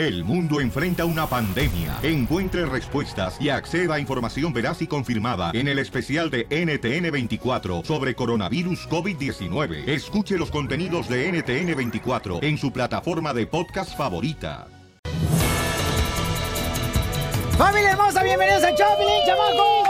El mundo enfrenta una pandemia. Encuentre respuestas y acceda a información veraz y confirmada en el especial de NTN24 sobre coronavirus COVID-19. Escuche los contenidos de NTN24 en su plataforma de podcast favorita. ¡Familia hermosa! ¡Bienvenidos al Choplin, chamacos!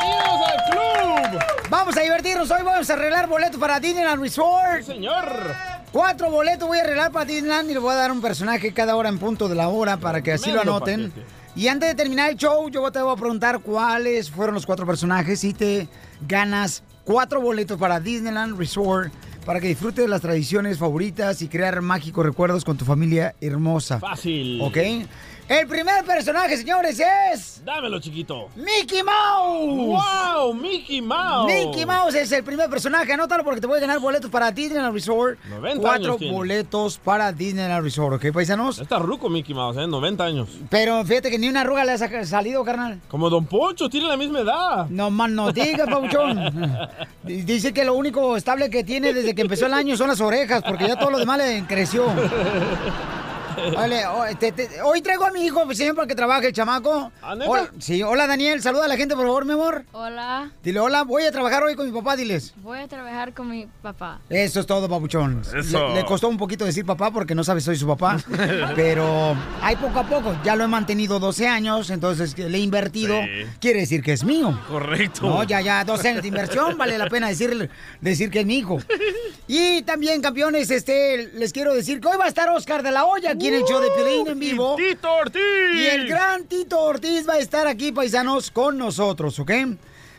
¡Bienvenidos al club! Vamos a divertirnos hoy, vamos a arreglar boletos para Disneyland Resort. Sí, señor. Cuatro boletos voy a arreglar para Disneyland y le voy a dar un personaje cada hora en punto de la hora para que así lo anoten. Y antes de terminar el show, yo te voy a preguntar cuáles fueron los cuatro personajes y te ganas cuatro boletos para Disneyland Resort para que disfrutes de las tradiciones favoritas y crear mágicos recuerdos con tu familia hermosa. Fácil. ¿Ok? El primer personaje, señores, es... Dámelo, chiquito. ¡Mickey Mouse! ¡Wow! ¡Mickey Mouse! Mickey Mouse es el primer personaje. Anótalo porque te voy a ganar boletos para Disneyland Resort. 90 Cuatro años tiene. boletos para Disneyland Resort, ¿ok, paisanos? Está ruco Mickey Mouse, ¿eh? 90 años. Pero fíjate que ni una arruga le ha salido, carnal. Como Don Poncho, tiene la misma edad. No más no digas, Pauchón. Dice que lo único estable que tiene desde que empezó el año son las orejas, porque ya todo lo demás le creció. Vale, o- te- te- hoy traigo a mi hijo pues, siempre para que trabaje el chamaco. ¿Ah? Hola, sí, hola Daniel, saluda a la gente por favor, mi amor. Hola, Dile hola, voy a trabajar hoy con mi papá, diles. voy a trabajar con mi papá. Eso es todo, papuchón. Eso. Le, le costó un poquito decir papá porque no sabe soy su papá. pero hay poco a poco. Ya lo he mantenido 12 años, entonces le he invertido. Sí. Quiere decir que es mío. Correcto. No, ya, ya, 12 años de inversión, vale la pena decir, decir que es mi hijo. Y también, campeones, este, les quiero decir que hoy va a estar Oscar de la Hoya aquí en el show de Piolín en vivo. Y Tito Ortiz. Y el gran Tito Ortiz va a estar aquí, paisanos, con nosotros, ¿ok?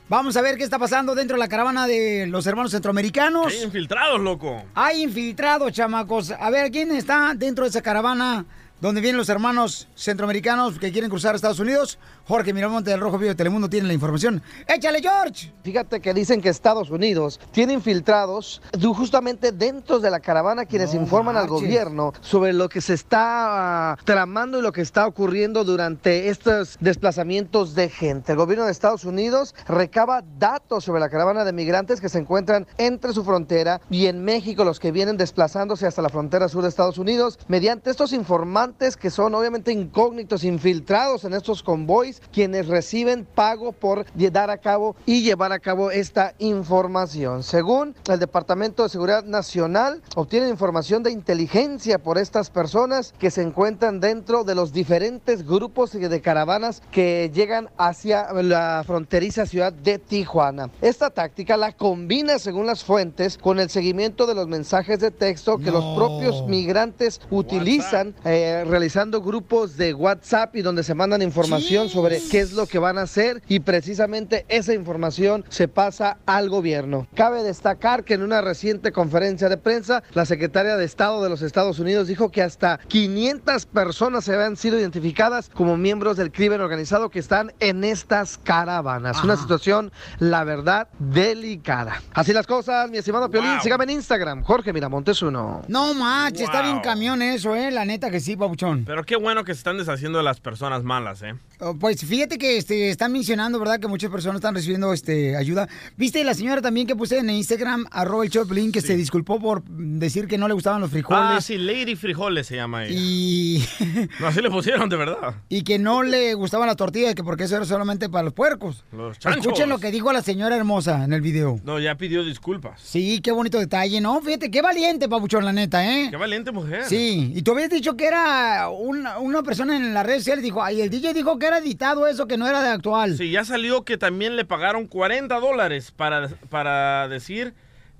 Vamos a ver qué está pasando dentro de la caravana de los hermanos centroamericanos. Hay infiltrados, loco. Hay infiltrados, chamacos. A ver, ¿quién está dentro de esa caravana donde vienen los hermanos centroamericanos que quieren cruzar a Estados Unidos? Jorge Miramonte del Rojo Vivo de Telemundo tiene la información. ¡Échale, George! Fíjate que dicen que Estados Unidos tiene infiltrados justamente dentro de la caravana quienes No informan al gobierno sobre lo que se está ah, tramando y lo que está ocurriendo durante estos desplazamientos de gente. El gobierno de Estados Unidos recaba datos sobre la caravana de migrantes que se encuentran entre su frontera y en México los que vienen desplazándose hasta la frontera sur de Estados Unidos mediante estos informantes que son obviamente incógnitos infiltrados en estos convoys quienes reciben pago por dar a cabo y llevar a cabo esta información. Según el Departamento de Seguridad Nacional, obtienen información de inteligencia por estas personas que se encuentran dentro de los diferentes grupos de caravanas que llegan hacia la fronteriza ciudad de Tijuana. Esta táctica la combina, según las fuentes, con el seguimiento de los mensajes de texto que los propios migrantes utilizan eh, realizando grupos de WhatsApp y donde se mandan información sobre qué es lo que van a hacer y precisamente esa información se pasa al gobierno. Cabe destacar que en una reciente conferencia de prensa, la secretaria de Estado de los Estados Unidos dijo que hasta 500 personas se habían sido identificadas como miembros del crimen organizado que están en estas caravanas. Una situación, la verdad, delicada. Así las cosas, mi estimado Piolín, Wow. sígame en Instagram, Jorge Miramontes uno. No manches, está Wow. bien camión eso, ¿eh? La neta que sí, papuchón. Pero qué bueno que se están deshaciendo de las personas malas, ¿eh? Oh, Pues fíjate que este, están mencionando, ¿verdad? Que muchas personas están recibiendo este, ayuda. ¿Viste la señora también que puse en Instagram, arroba el Choplin, que se disculpó por decir que no le gustaban los frijoles? Ah, sí, Lady Frijoles se llama ella. Y, No, así le pusieron, de verdad. y que no le gustaban las tortillas, que porque eso era solamente para los puercos. Los chanchos. Escuchen lo que dijo la señora hermosa en el video. No, ya pidió disculpas. Sí, qué bonito detalle, ¿no? Fíjate, qué valiente, papuchón, la neta, ¿eh? Qué valiente mujer. Sí, y tú habías dicho que era una, una persona en las redes sociales, dijo, el DJ dijo que era editado eso, que no era de actual. Sí, ya salió que también le pagaron 40 dólares para, para decir.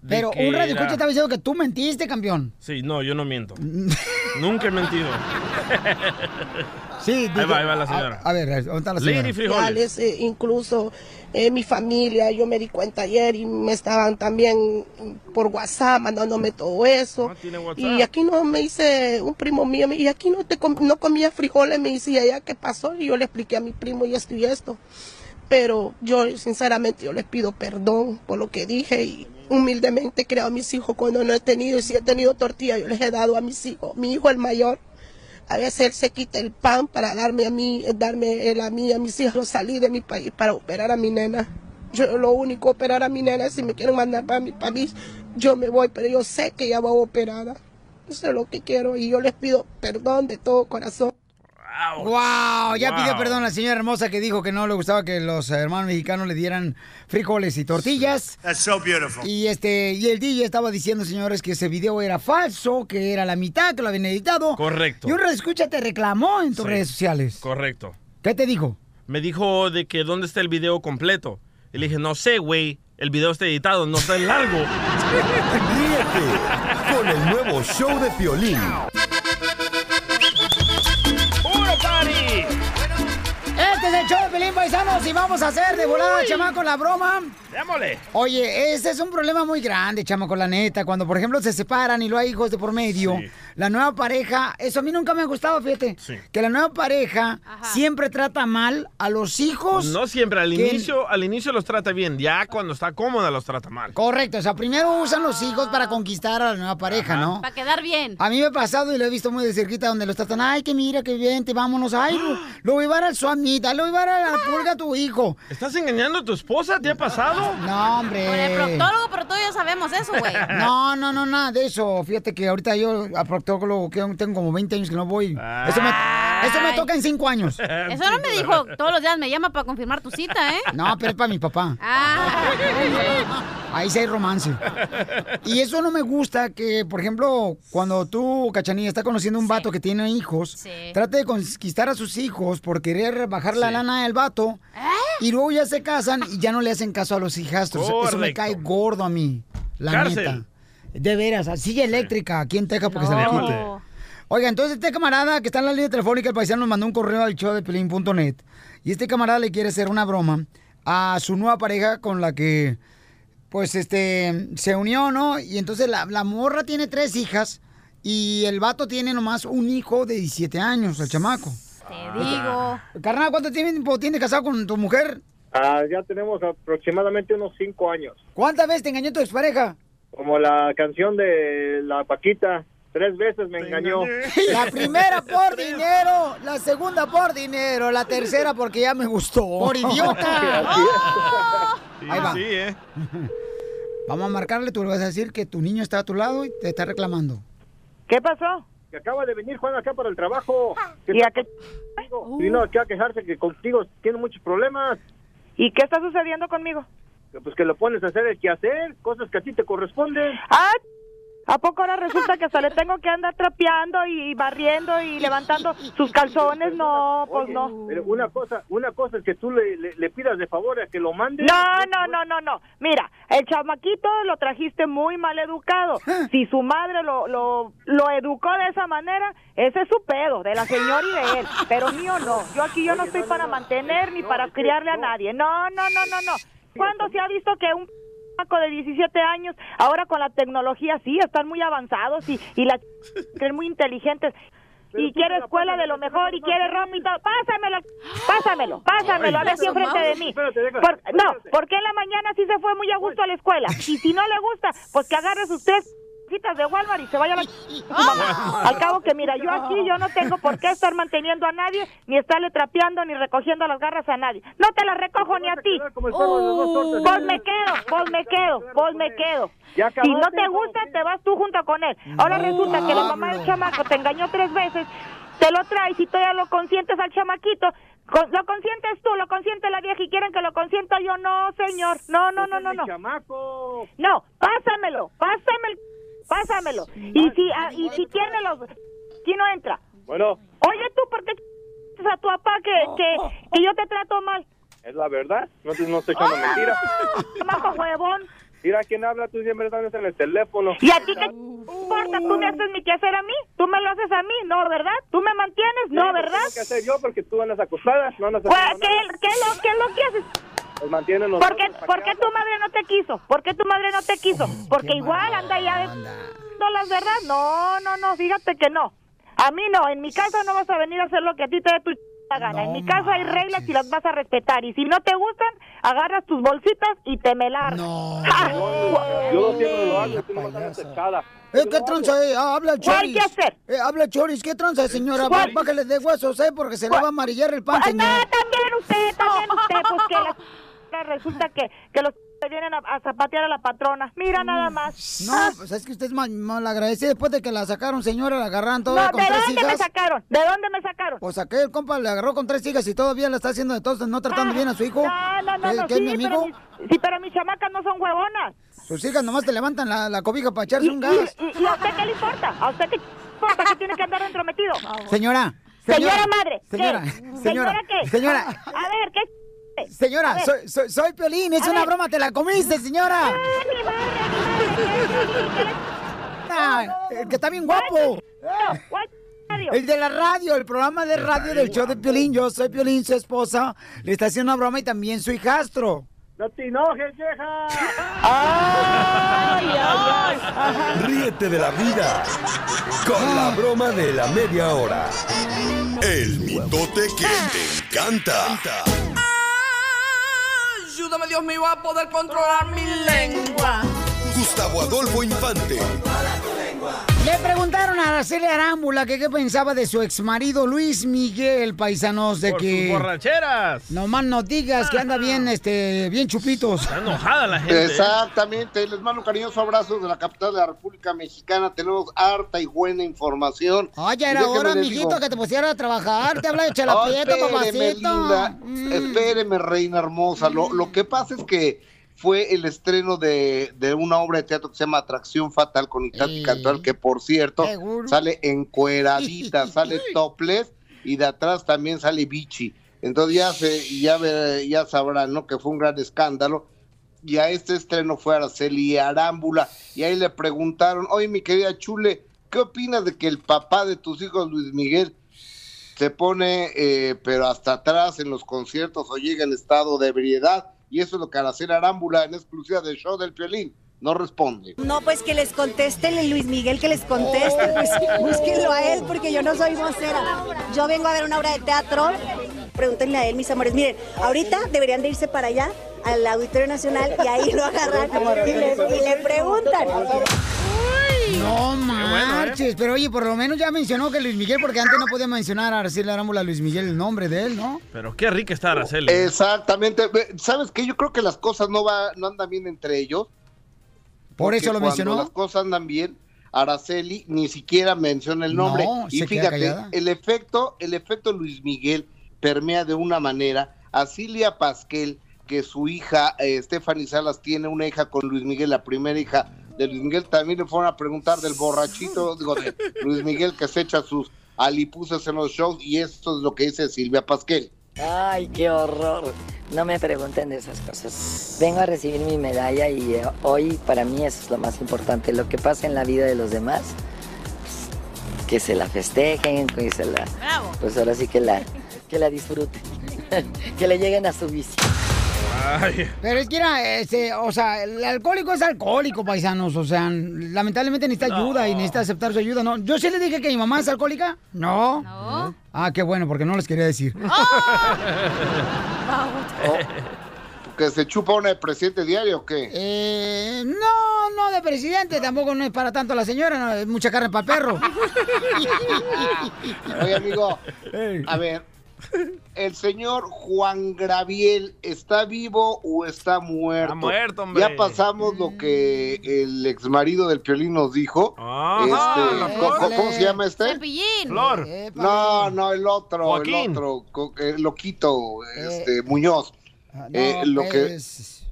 Pero un radio escucha estaba diciendo que tú mentiste, campeón. Sí, no, yo no miento. Nunca he mentido. Sí, Ahí va, ahí va la señora. A, a ver, ¿dónde está la señora? Lady Frijoles. eh, incluso eh, mi familia, yo me di cuenta ayer y me estaban también por WhatsApp mandándome todo eso. Ah, tiene WhatsApp. y aquí no me dice un primo mío, me- y aquí no te com- no comía frijoles, me decía ya qué pasó y yo le expliqué a mi primo y esto y esto. Pero yo sinceramente yo les pido perdón por lo que dije y humildemente he creado a mis hijos cuando no he tenido y si he tenido tortilla yo les he dado a mis hijos. Mi hijo el mayor a veces él se quita el pan para darme a mí, darme él a mí, a mis hijos, salí de mi país para operar a mi nena. Yo lo único, operar a mi nena, si me quieren mandar para mi país, yo me voy, pero yo sé que ya va operada. Eso es lo que quiero y yo les pido perdón de todo corazón. Wow, ya Wow. pidió perdón la señora hermosa que dijo que no le gustaba que los hermanos mexicanos le dieran frijoles y tortillas. That's so beautiful. Y este, y el DJ estaba diciendo, señores, que ese video era falso, que era la mitad, que lo habían editado. Correcto. Y un escucha te reclamó en tus Sí. redes sociales. Correcto. ¿Qué te dijo? Me dijo de que dónde está el video completo. Y le dije, no sé, güey. El video está editado, no está en largo. Ríete con el nuevo show de Piolín. Paisanos y vamos a hacer de volada, chamaco, la broma. Démosle. Oye, ese es un problema muy grande, chamaco, la neta. Cuando, por ejemplo, se separan y lo hay hijos de por medio, Sí. La nueva pareja, eso a mí nunca me ha gustado, fíjate. Sí. Que la nueva pareja siempre trata mal a los hijos. No siempre, al que- inicio, al inicio los trata bien, ya cuando está cómoda los trata mal. Correcto, o sea, primero usan los hijos para conquistar a la nueva pareja, ¿no? Para quedar bien. A mí me ha pasado y lo he visto muy de cerquita donde los tratan, ay, que mira, que vente, vámonos, ay, lo, lo voy a llevar al suamita, lo voy a llevar a la pulga a tu hijo. ¿Estás engañando a tu esposa? ¿Te ha pasado? No, hombre. Con el proctólogo, pero todos ya sabemos eso, güey. No, no, no, nada de eso. Fíjate que ahorita yo a que tengo como 20 años que no voy. Eso me, eso me toca en 5 años. Eso no me dijo todos los días me llama para confirmar tu cita, ¿eh? No, pero es para mi papá. Ah, Ahí sí hay romance. Y eso no me gusta que, por ejemplo, cuando tú, Cachanilla, está conociendo un vato que tiene hijos, Sí. trate de conquistar a sus hijos por querer bajar la Sí. lana del vato y luego ya se casan y ya no le hacen caso a los hijastros. Eso me cae gordo a mí, la Cárcel. neta. De veras, silla eléctrica aquí en Texas porque se la no. quite. Oiga, entonces este camarada que está en la línea telefónica, el paisano nos mandó un correo al show de pelín.net y este camarada le quiere hacer una broma a su nueva pareja con la que, pues, este, se unió, ¿no? Y entonces la, la morra tiene tres hijas y el vato tiene nomás un hijo de 17 años, el chamaco. Te digo. Carnal, ¿cuánto tiempo tienes casado con tu mujer? Ah, ya tenemos aproximadamente unos cinco años. ¿Cuántas veces te engañó tu expareja? Como la canción de la Paquita, tres veces me engañó. La primera por dinero, la segunda por dinero, la tercera porque ya me gustó. Por idiota. Sí, Ahí va. sí, ¿eh? Vamos a marcarle, tú le vas a decir que tu niño está a tu lado y te está reclamando. ¿Qué pasó? Que acaba de venir Juan acá para el trabajo. ¿Qué ¿Y a qué? Vino aquí a quejarse que contigo tiene muchos problemas. ¿Y qué está sucediendo conmigo? Pues que lo pones a hacer el quehacer, cosas que a ti te corresponden. Ah, ¿a poco ahora resulta que hasta le tengo que andar trapeando y barriendo y levantando sus calzones? No, pues Oye, no. Pero una cosa, una cosa es que tú le, le- le pidas de favor a que lo mande. No, no, no, no, no. Mira, el chamaquito lo trajiste muy mal educado. Si su madre lo, lo, lo educó de esa manera, ese es su pedo, de la señora y de él. Pero mío no. Yo aquí yo no estoy no, para no. mantener ni para criarle a no. nadie. No, no, no, no, no. ¿Cuándo se ha visto que un chamaco de 17 años, ahora con la tecnología, sí, están muy avanzados y, y la creen muy inteligentes? Pero Y quiere escuela de lo mejor y quiere ropa y todo. Pásamelo, pásamelo, pásamelo, a ver si enfrente de mí. Por- no, porque en la mañana sí se fue muy a gusto a la escuela. Y si no le gusta, pues que agarre sus tres de Walmart y se vaya a la... mamá. Al cabo que mira, yo aquí yo no tengo por qué estar manteniendo a nadie, ni estarle trapeando, ni recogiendo las garras a nadie. No te las recojo ni a ti. Pues me quedo, pues me quedo, pues me quedo. Ya Si no te gusta, te vas tú junto con él. Ahora resulta que la mamá del chamaco te engañó tres veces, te lo traes y todavía lo consientes al chamaquito. Con- lo consientes tú, lo consiente la vieja y quieren que lo consienta yo. No, señor. No, no, no, no, no. chamaco. No, pásamelo, pásamelo, pásamelo. Y si, ah, y si tiene los... Si no entra. Bueno, Oye, tú, ¿por qué a tu papá que, que, que yo te trato mal? es la verdad. No, te, no estoy echando mentiras. Chamaco huevón. Mira quién habla, tú siempre estás en el teléfono. ¿Y a ti qué importa? ¿Tú me haces mi quehacer a mí? ¿Tú me lo haces a mí? ¿No, verdad? ¿Tú me mantienes? ¿No, verdad? Que hacer yo porque tú andas acostada, no andas Pues, ¿qué, qué, lo, ¿Qué es lo que haces? Pues mantienen los ¿Por qué, dos, ¿para ¿Por qué tu madre no te quiso? ¿Por qué tu madre no te quiso? Porque igual anda ya de... onda. ¿No las verdad? No, no, no, fíjate que no. A mí no, en mi casa no vas a venir a hacer lo que a ti te dé tu ch- gana. en mi casa hay reglas y las vas a respetar. Y si no te gustan, agarras tus bolsitas y te me largas. No. Yo lo siempre lo hago, tú no. Eh, ¿Qué tranza, eh? Ah, habla ¿Cuál Choris. qué hacer? Eh, habla Choris, ¿qué tranza, señora? ¿Cuál? Bájale de huesos, ¿eh? Porque se le va a amarillar el pan, Ah, no, señor. también usted, también usted, pues que la resulta que, que los vienen a, a zapatear a la patrona. Mira nada más. No, pues es que usted es mal, mal agradecido. Después de que la sacaron, señora, la agarraron todavía No, con ¿de tres dónde hijas. me sacaron? ¿De dónde me sacaron? Pues aquel compa le agarró con tres hijas y todavía le está haciendo de todo, no tratando bien a su hijo. No, no, no, ¿Qué- no, sí, mi pero amigo? mis, sí, pero mis chamacas no son huevonas. Sus hijas nomás te levantan la, la cobija para echarse ¿Y, un gas. y- y- y a usted qué le importa? ¿A usted qué importa que tiene que andar entrometido? Señora. Señora madre, ¿qué? Señora. Señora, ¿qué? Señora. A ver, ¿qué? Señora, soy, soy, soy Piolín, es A una ver. broma, te la comiste, señora. Ah, el que está bien guapo. El de la radio, el programa de radio del show de Piolín. Yo soy Piolín, su esposa. Le está haciendo una broma y también su hijastro. ¡No te enojes, vieja! ¡Ay, ay, ay! Ríete de la vida con la broma de la media hora. El mitote que te encanta. Ayúdame, Dios mío, a poder controlar mi lengua. Gustavo Adolfo Infante. Le preguntaron a Araceli Arámbula que qué pensaba de su exmarido Luis Miguel, paisanos, de Por que... sus borracheras. No más no digas que anda bien, este, bien chupitos. Está enojada la gente. ¿eh? Exactamente, les mando un cariñoso abrazo de la capital de la República Mexicana. Tenemos harta y buena información. Ay, ya Y era hora, mijito, digo- que te pusieras a trabajar. Te habla de Ay, espéreme, papacito. linda. Espéreme, reina hermosa. Lo, lo que pasa es que fue el estreno de, de una obra de teatro que se llama Atracción Fatal con Itati Cantoral, que por cierto Seguro. sale encueradita, sale topless y de atrás también sale bichi. Entonces ya se, ya, ve- ya sabrán, ¿no? Que fue un gran escándalo. Y a este estreno fue Araceli Arámbula. Y ahí le preguntaron, oye, mi querida Chule, ¿qué opinas de que el papá de tus hijos, Luis Miguel, se pone, eh, pero hasta atrás en los conciertos o llega en estado de ebriedad? Y eso es lo que Araceli Arámbula en exclusiva del show del Piolín no responde. No, pues que les contesten, Luis Miguel, que les conteste, pues búsquenlo a él, porque yo no soy vocera. Yo vengo a ver una obra de teatro, pregúntenle a él, mis amores. Miren, ahorita deberían de irse para allá, al Auditorio Nacional, y ahí lo agarran y le, y le preguntan. No marches, pero oye, por lo menos ya mencionó que Luis Miguel, porque antes no podía mencionar a Araceli Arámbula Luis Miguel el nombre de él, ¿no? Pero qué rica está Araceli. Exactamente. ¿Sabes qué? Yo creo que las cosas no, va, no andan bien entre ellos. Por eso lo cuando mencionó. las cosas andan bien, Araceli ni siquiera menciona el nombre. No, y fíjate, el efecto, el efecto Luis Miguel permea de una manera a Cilia Pasquel, que su hija, eh, Stephanie Salas, tiene una hija con Luis Miguel, la primera hija de Luis Miguel. También le fueron a preguntar del borrachito, digo, de Luis Miguel que se echa sus alipuses en los shows, y esto es lo que dice Silvia Pasquel. Ay, qué horror. No me pregunten de esas cosas. Vengo a recibir mi medalla y eh, hoy para mí eso es lo más importante. Lo que pasa en la vida de los demás, pues, que se la festejen, que se la... Pues ahora sí que la, que la disfruten. que le lleguen a su vicio. Pero es que era, este, o sea, el alcohólico es alcohólico, paisanos. O sea, lamentablemente necesita ayuda y necesita aceptar su ayuda, ¿no? Yo sí le dije que mi mamá es alcohólica. No. No. Ah, qué bueno, porque no les quería decir. ¿Que se chupa una de presidente diario o qué? Eh, no, no de presidente, tampoco no es para tanto la señora, no, es mucha carne para perro. Oye, amigo, a ver, ¿el señor Juan Graviel está vivo o está muerto? Está muerto, hombre. Ya pasamos lo que el ex marido del Piolín nos dijo. Ajá, Este, ¿cómo, se llama este? Cepillín. Flor. No, no, el otro, Joaquín. el otro, el loquito, este, Muñoz. Eh, no, lo que pues,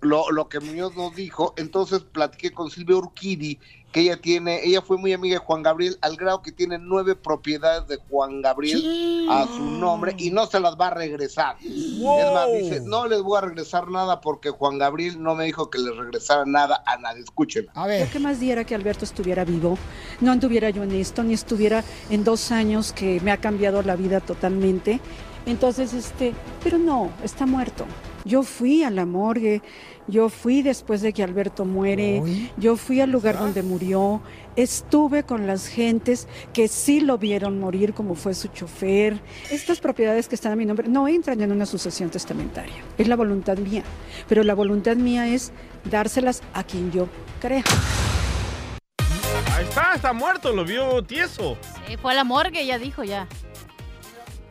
lo, lo que Muñoz nos dijo, entonces platiqué con Silvia Urquidi, que ella tiene, ella fue muy amiga de Juan Gabriel, al grado que tiene nueve propiedades de Juan Gabriel a su nombre y no se las va a regresar. Es más, dice, no les voy a regresar nada porque Juan Gabriel no me dijo que les regresara nada a nadie. Escúchenla. A Lo que más diera que Alberto estuviera vivo, no anduviera yo en esto, ni estuviera en dos años que me ha cambiado la vida totalmente. Entonces, este, pero no, está muerto. Yo fui a la morgue, yo fui después de que Alberto muere, yo fui al lugar donde murió, estuve con las gentes que sí lo vieron morir, como fue su chofer. Estas propiedades que están a mi nombre no entran en una sucesión testamentaria, es la voluntad mía, pero la voluntad mía es dárselas a quien yo crea. Ahí está, está muerto, lo vio tieso. Sí, fue a la morgue, ya dijo ya.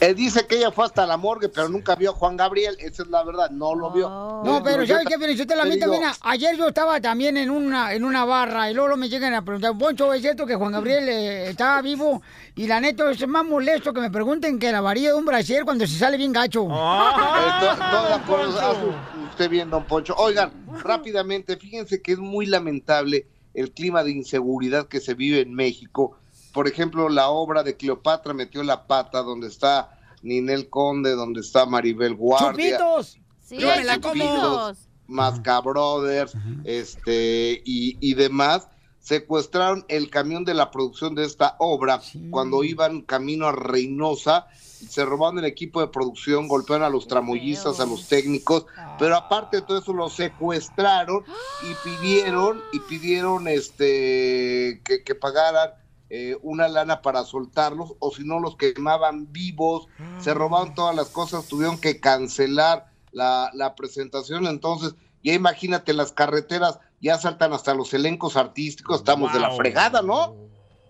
Él dice que ella fue hasta la morgue, pero nunca vio a Juan Gabriel. Esa es la verdad, no lo vio. No, Eh, pero yo ¿sabes qué? Pero yo te la digo, mira, ayer yo estaba también en una, en una barra y luego me llegan a preguntar, Poncho, ¿es cierto que Juan Gabriel eh, estaba vivo? Y la neta es más molesto que me pregunten que la varilla de un brasier cuando se sale bien gacho. Eh, to- todas las cosas hace usted bien, don Poncho. Oigan, rápidamente, fíjense que es muy lamentable el clima de inseguridad que se vive en México. Por ejemplo, la obra de Cleopatra metió la pata donde está Ninel Conde, donde está Maribel Guardia. ¡Chupitos! Sí, Los me la como. Chupitos, Masca Brothers, este, y, y demás, secuestraron el camión de la producción de esta obra cuando iban camino a Reynosa, se robaron el equipo de producción, golpearon a los tramoyistas, a los técnicos, pero aparte de todo eso los secuestraron y pidieron, y pidieron este que, que pagaran eh, una lana para soltarlos, o si no los quemaban vivos, se robaron todas las cosas, tuvieron que cancelar la, la presentación, entonces ya imagínate las carreteras, ya saltan hasta los elencos artísticos, estamos de la fregada, ¿no?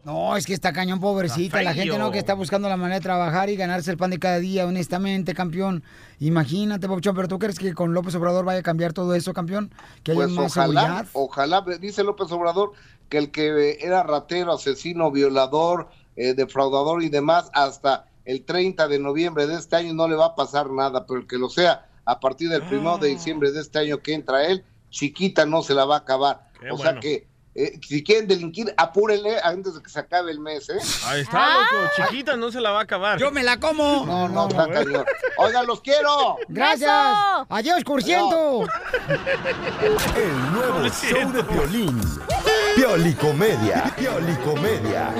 No, es que está cañón, pobrecita. La gente no que está buscando la manera de trabajar y ganarse el pan de cada día, honestamente, campeón. Imagínate, Papuchón, pero ¿tú crees que con López Obrador vaya a cambiar todo eso, campeón? Que haya Pues más ojalá, seguridad. ojalá, dice López Obrador que el que eh, era ratero, asesino, violador, eh, defraudador y demás, hasta el 30 de noviembre de este año no le va a pasar nada, pero el que lo sea a partir del primero de diciembre de este año que entra él, chiquita no se la va a acabar. Qué o sea bueno. que eh, si quieren delinquir, apúrenle antes de que se acabe el mes, ¿eh? Ahí está, loco. Chiquita no se la va a acabar. Yo me la como. No, no, está cañón. Oigan, los quiero. Gracias. Adiós, cursiento. El nuevo show de violín. Piolicomedia. Piolicomedia.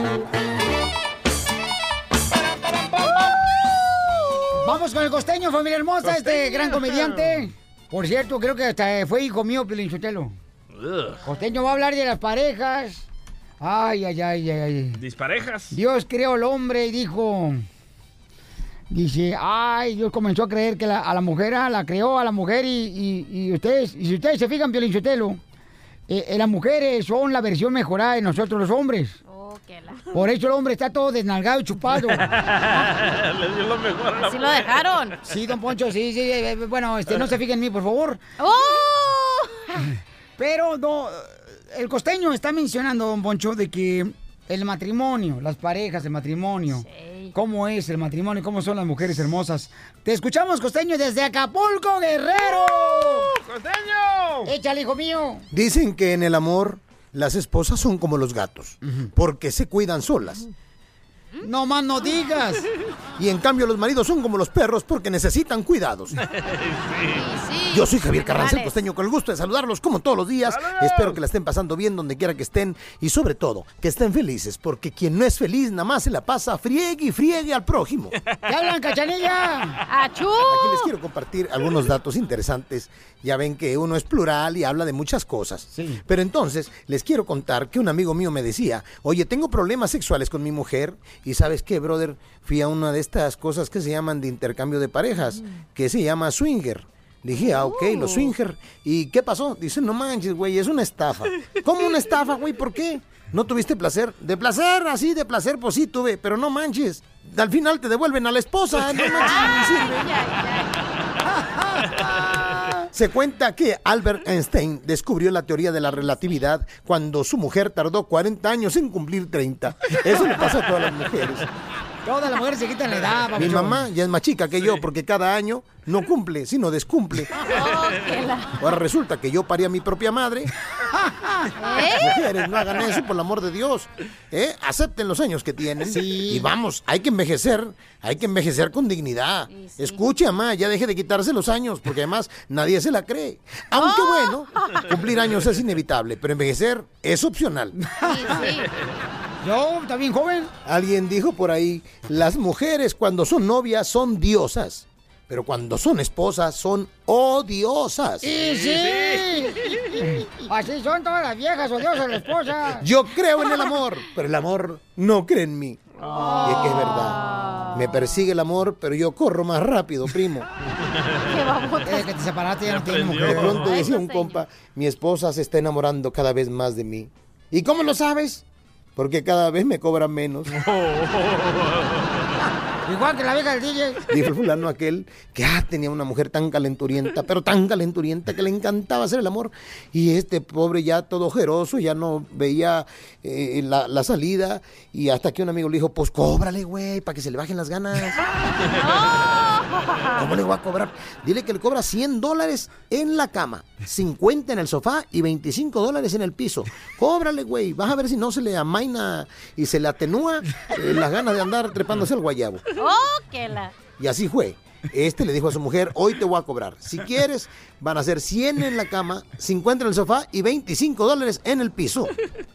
Vamos con el costeño, familia hermosa, este gran comediante. Por cierto, creo que hasta fue hijo mío, Costeño va a hablar de las parejas. Ay, ay, ay, ay, ay. Disparejas. Dios creó al hombre y dijo... Dice, ay, Dios comenzó a creer que la- a la mujer, ah, la creó a la mujer y, y- y ustedes, y si ustedes se fijan, Piolichotelo, eh, eh, las mujeres son la versión mejorada de nosotros los hombres. Oh, la- Por eso el hombre está todo desnalgado y chupado. Le dio lo mejor a la Así lo mujer. dejaron. Sí, don Poncho, sí, sí. eh, Bueno, este, no se fijen en mí, por favor. ¡Oh! Pero no, el costeño está mencionando, don Poncho, de que el matrimonio, las parejas, el matrimonio, cómo es el matrimonio, cómo son las mujeres hermosas. Te escuchamos, costeño, desde Acapulco, Guerrero. ¡Costeño! Échale, hijo mío. Dicen que en el amor las esposas son como los gatos, porque se cuidan solas. No más no digas. Y en cambio los maridos son como los perros porque necesitan cuidados. Yo soy Javier Carranza, el costeño, con el gusto de saludarlos como todos los días. Espero que la estén pasando bien donde quiera que estén y sobre todo que estén felices, porque quien no es feliz nada más se la pasa friegue y friegue al prójimo. ¿Qué hablan, cachanilla? ¡Achú! Aquí les quiero compartir algunos datos interesantes. Ya ven que uno es plural y habla de muchas cosas. Pero entonces les quiero contar que un amigo mío me decía, oye, tengo problemas sexuales con mi mujer y sabes qué, brother, fui a una de estas cosas que se llaman de intercambio de parejas, que se llama swinger. Dije, ah, ok, los swinger. ¿Y qué pasó? Dice, no manches, güey, es una estafa. ¿Cómo una estafa, güey? ¿Por qué? ¿No tuviste placer? De placer, así, de placer, pues sí tuve, pero no manches. Al final te devuelven a la esposa, no manches, sirve. Se cuenta que Albert Einstein descubrió la teoría de la relatividad cuando su mujer tardó 40 años en cumplir 30. Eso le pasa a todas las mujeres. Todas las mujeres se quitan la edad, Mi papuchón. mamá ya es más chica que yo porque cada año no cumple, sino descumple. Ahora resulta que yo parí a mi propia madre. Mujeres, no hagan eso, por el amor de Dios. ¿Eh? Acepten los años que tienen. Y vamos, hay que envejecer. Hay que envejecer con dignidad. Escuche, mamá, ya deje de quitarse los años, porque además nadie se la cree. Aunque bueno, cumplir años es inevitable, pero envejecer es opcional. Yo, también joven. Alguien dijo por ahí, las mujeres cuando son novias son diosas, pero cuando son esposas son odiosas. Y sí. Así son todas las viejas odiosas las esposas. Yo creo en el amor, pero el amor no cree en mí. Y es que es verdad. Me persigue el amor, pero yo corro más rápido, primo. Desde que te separaste ya no tienes De mujer. pronto decía un compa, mi esposa se está enamorando cada vez más de mí. ¿Y cómo lo sabes? Porque cada vez me cobran menos. Igual que la vieja del DJ. Dijo el fulano aquel que ah, tenía una mujer tan calenturienta, pero tan calenturienta que le encantaba hacer el amor. Y este pobre ya todo ojeroso, ya no veía eh, la, la salida. Y hasta que un amigo le dijo, pues cóbrale, güey, para que se le bajen las ganas. ¿Cómo le voy a cobrar? Dile que le cobra 100 dólares en la cama, 50 en el sofá y 25 dólares en el piso. Cóbrale, güey. Vas a ver si no se le amaina y se le atenúa eh, las ganas de andar trepándose al guayabo. ¡Oh, que la! Y así fue. Este le dijo a su mujer, hoy te voy a cobrar. Si quieres, van a ser 100 en la cama, 50 en el sofá y 25 dólares en el piso.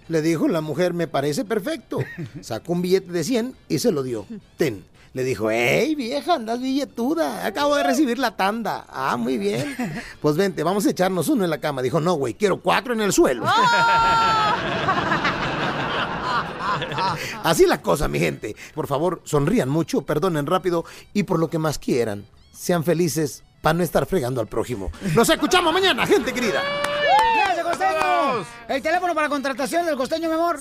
Le dijo la mujer, me parece perfecto. Sacó un billete de 100 y se lo dio. Ten. Le dijo, hey vieja, andas billetuda. Acabo de recibir la tanda. Ah, muy bien. Pues vente, vamos a echarnos uno en la cama. Dijo, no, güey, quiero cuatro en el suelo. Así la cosa, mi gente. Por favor, sonrían mucho, perdonen rápido y por lo que más quieran, sean felices para no estar fregando al prójimo. Nos escuchamos mañana, gente querida. El teléfono para contratación del costeño, mi amor.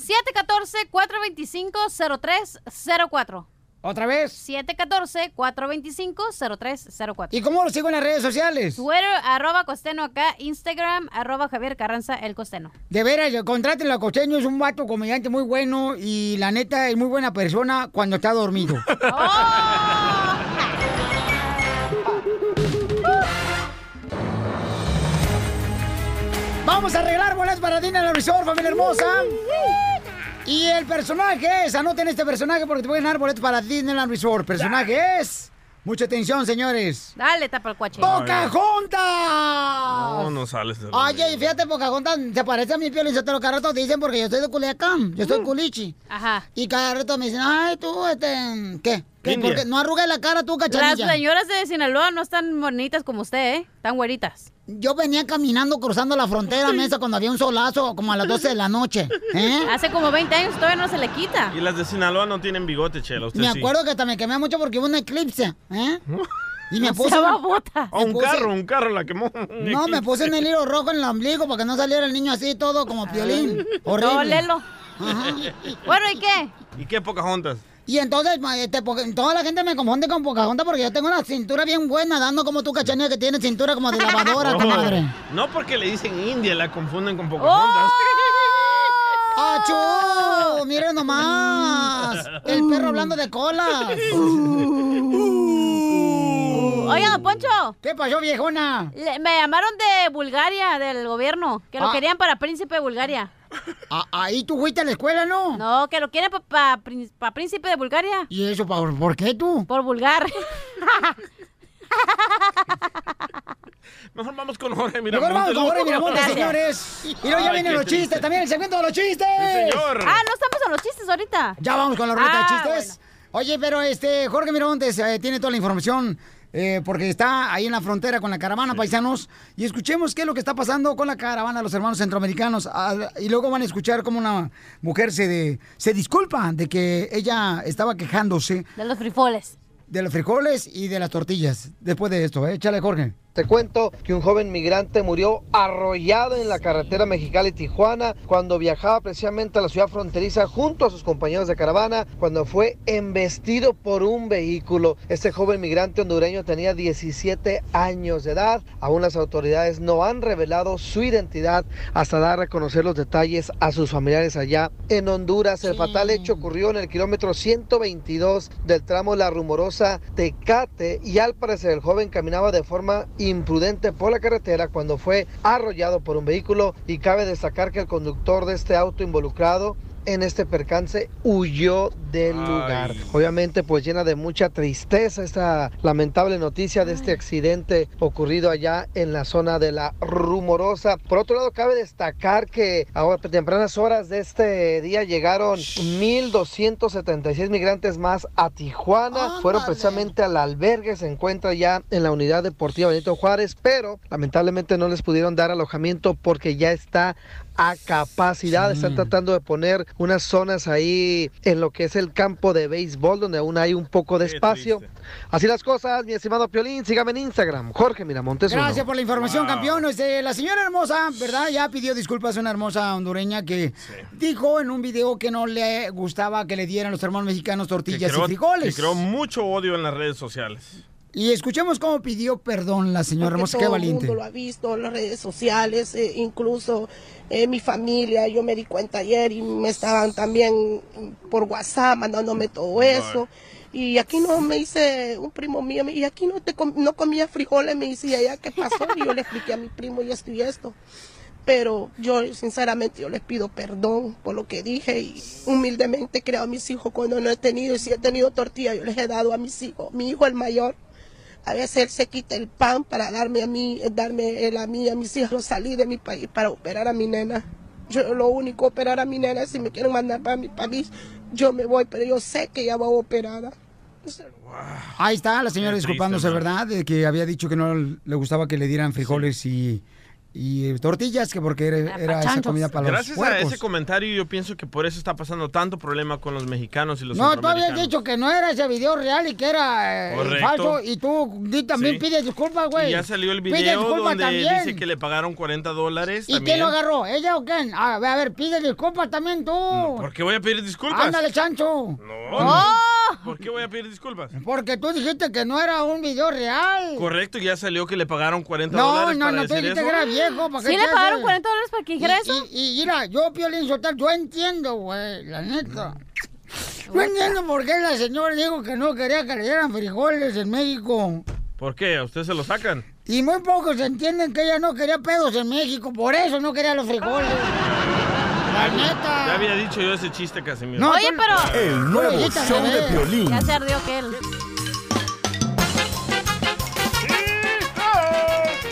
714-425-0304. ¿Otra vez? 714-425-0304. ¿Y cómo lo sigo en las redes sociales? Twitter, arroba costeno acá, Instagram, arroba Javier Carranza, el costeno. De veras, contrátenlo a Costeño, es un vato comediante muy bueno y la neta es muy buena persona cuando está dormido. Vamos a arreglar boletos para Disneyland Resort, familia hermosa. Y el personaje es, anoten este personaje porque te pueden dar boletos para Disneyland Resort. Personaje es, mucha atención, señores. Dale, tapa el cuache. ¡Pocahontas! No, no sales de Oye, y fíjate, Pocahontas se parece a mi piel y se te lo cada rato te dicen porque yo estoy de Culiacán, yo estoy culichi. Ajá. Y cada rato me dicen, ay, tú, este, ¿qué? ¿Qué? No arrugues la cara tú, Las cachanilla. señoras de Sinaloa no están bonitas como usted, ¿eh? Tan güeritas. Yo venía caminando cruzando la frontera, mesa, cuando había un solazo, como a las 12 de la noche. ¿eh? Hace como 20 años todavía no se le quita. Y las de Sinaloa no tienen bigote, Chela. Usted Me sí. acuerdo que hasta me quemé mucho porque hubo un eclipse, ¿eh? Y me puse... babota. Oh, un puse- carro, un carro la quemó. No, me puse en el hilo rojo en el ombligo para que no saliera el niño así todo como piolín. Horrible. No, lelo. Ajá. Bueno, ¿y qué? ¿Y qué Pocahontas? Y entonces, este, toda la gente me confunde con Pocahontas porque yo tengo una cintura bien buena, dando como tú, cachanilla, que tiene cintura como de lavadora, Oh, comadre. No porque le dicen India, la confunden con Pocahontas. ¡Achú! ¡Miren nomás! El perro hablando de colas. Oiga, don Poncho. ¿Qué pasó, viejona? Le- me llamaron de Bulgaria, del gobierno, que lo Ah. querían para príncipe de Bulgaria. Ah, Ahí tú fuiste a la escuela, ¿no? No, que lo quieren para príncipe de Bulgaria. ¿Y eso por, por qué tú? Por vulgar. Mejor vamos con Jorge Mejor Miramonte. vamos con Jorge Miramonte, Gracias. señores. Y luego ya vienen los chistes, triste. también el segmento de los chistes. Sí, señor. Ah, no estamos en los chistes ahorita. Ya vamos con la ruleta Ah, de chistes. Oye, pero este Jorge Miramontes eh, tiene toda la información eh, porque está ahí en la frontera con la caravana, paisanos. Y escuchemos qué es lo que está pasando con la caravana de los hermanos centroamericanos. Ah, y luego van a escuchar cómo una mujer se, de- se disculpa de que ella estaba quejándose De los frijoles. de los frijoles y de las tortillas. Después de esto, ¿eh? échale, Jorge. Te cuento que un joven migrante murió arrollado en la carretera Mexicali-Tijuana cuando viajaba precisamente a la ciudad fronteriza junto a sus compañeros de caravana cuando fue embestido por un vehículo. Este joven migrante hondureño tenía 17 años de edad. Aún las autoridades no han revelado su identidad hasta dar a conocer los detalles a sus familiares allá en Honduras. El fatal hecho ocurrió en el kilómetro 122 del tramo La Rumorosa Tecate y al parecer el joven caminaba de forma imprudente por la carretera cuando fue arrollado por un vehículo y cabe destacar que el conductor de este auto involucrado en este percance huyó del Ay. lugar. Obviamente pues llena de mucha tristeza esta lamentable noticia de este accidente ocurrido allá en la zona de la Rumorosa. Por otro lado cabe destacar que a tempranas horas de este día llegaron 1276 migrantes más a Tijuana. Fueron precisamente al albergue, se encuentra ya en la unidad deportiva Benito Juárez, pero lamentablemente no les pudieron dar alojamiento porque ya está a capacidad. Están tratando de poner unas zonas ahí en lo que es el campo de béisbol, donde aún hay un poco de espacio. Así las cosas, mi estimado Piolín, sígame en Instagram, Jorge Miramontes. uno. Gracias por la información, campeón. Este, la señora hermosa, ¿verdad? Ya pidió disculpas a una hermosa hondureña que dijo en un video que no le gustaba que le dieran los hermanos mexicanos Que tortillas creó- y frijoles. que creó mucho odio en las redes sociales. Y escuchemos cómo pidió perdón la señora Porque hermosa. Qué todo el valiente. mundo lo ha visto en las redes sociales, eh, incluso eh, mi familia, yo me di cuenta ayer y me estaban también por WhatsApp mandándome todo eso. Y aquí no me dice un primo mío, me- y aquí no te com- no comía frijoles, me dice, ¿y allá qué pasó? Y yo le expliqué a mi primo y esto y esto. Pero yo, sinceramente, yo les pido perdón por lo que dije y humildemente creo a mis hijos cuando no he tenido, y si he tenido tortilla, yo les he dado a mis hijos. Mi hijo, el mayor, a veces él se quita el pan para darme a mí, darme él a mí, a mis hijos. Salí de mi país para operar a mi nena. Yo lo único operar a mi nena, si me quieren mandar para mi país, yo me voy, pero yo sé que ya va operada. Ahí está la señora disculpándose. ¿verdad? De que había dicho que no le gustaba que le dieran frijoles y, y tortillas, que porque era, era esa comida para los Gracias a ese comentario yo pienso que por eso está pasando tanto problema con los mexicanos y los No, tú habías dicho que no era ese video real y que era eh, falso. Y tú también Sí. pides disculpas, güey. Y ya salió el video donde también. dice que le pagaron 40 dólares. ¿Y también. quién lo agarró? ¿Ella o quién? A ver, a ver, pide disculpas también tú. ¿Por qué voy a pedir disculpas? Ándale, chancho. No. ¿Por qué voy a pedir disculpas? Porque tú dijiste que no era un video real. Correcto, ya salió que le pagaron 40 No, dólares no, para no, tú decir dijiste eso. que era viejo. ¿para qué ¿Sí le pagaron haces? 40 dólares para que dijera Y- eso? Y, y mira, yo, Piolín Sotal, yo entiendo, güey, la neta. No entiendo por qué la señora dijo que no quería que le dieran frijoles en México. ¿Por qué? ¿A usted se lo sacan? Y muy pocos entienden que ella no quería pedos en México, por eso no quería los frijoles. La neta. Ya había dicho yo ese chiste, Casimiro. No, Oye, pero... El nuevo Oye, show de bebé. Piolín. Ya se ardió aquel.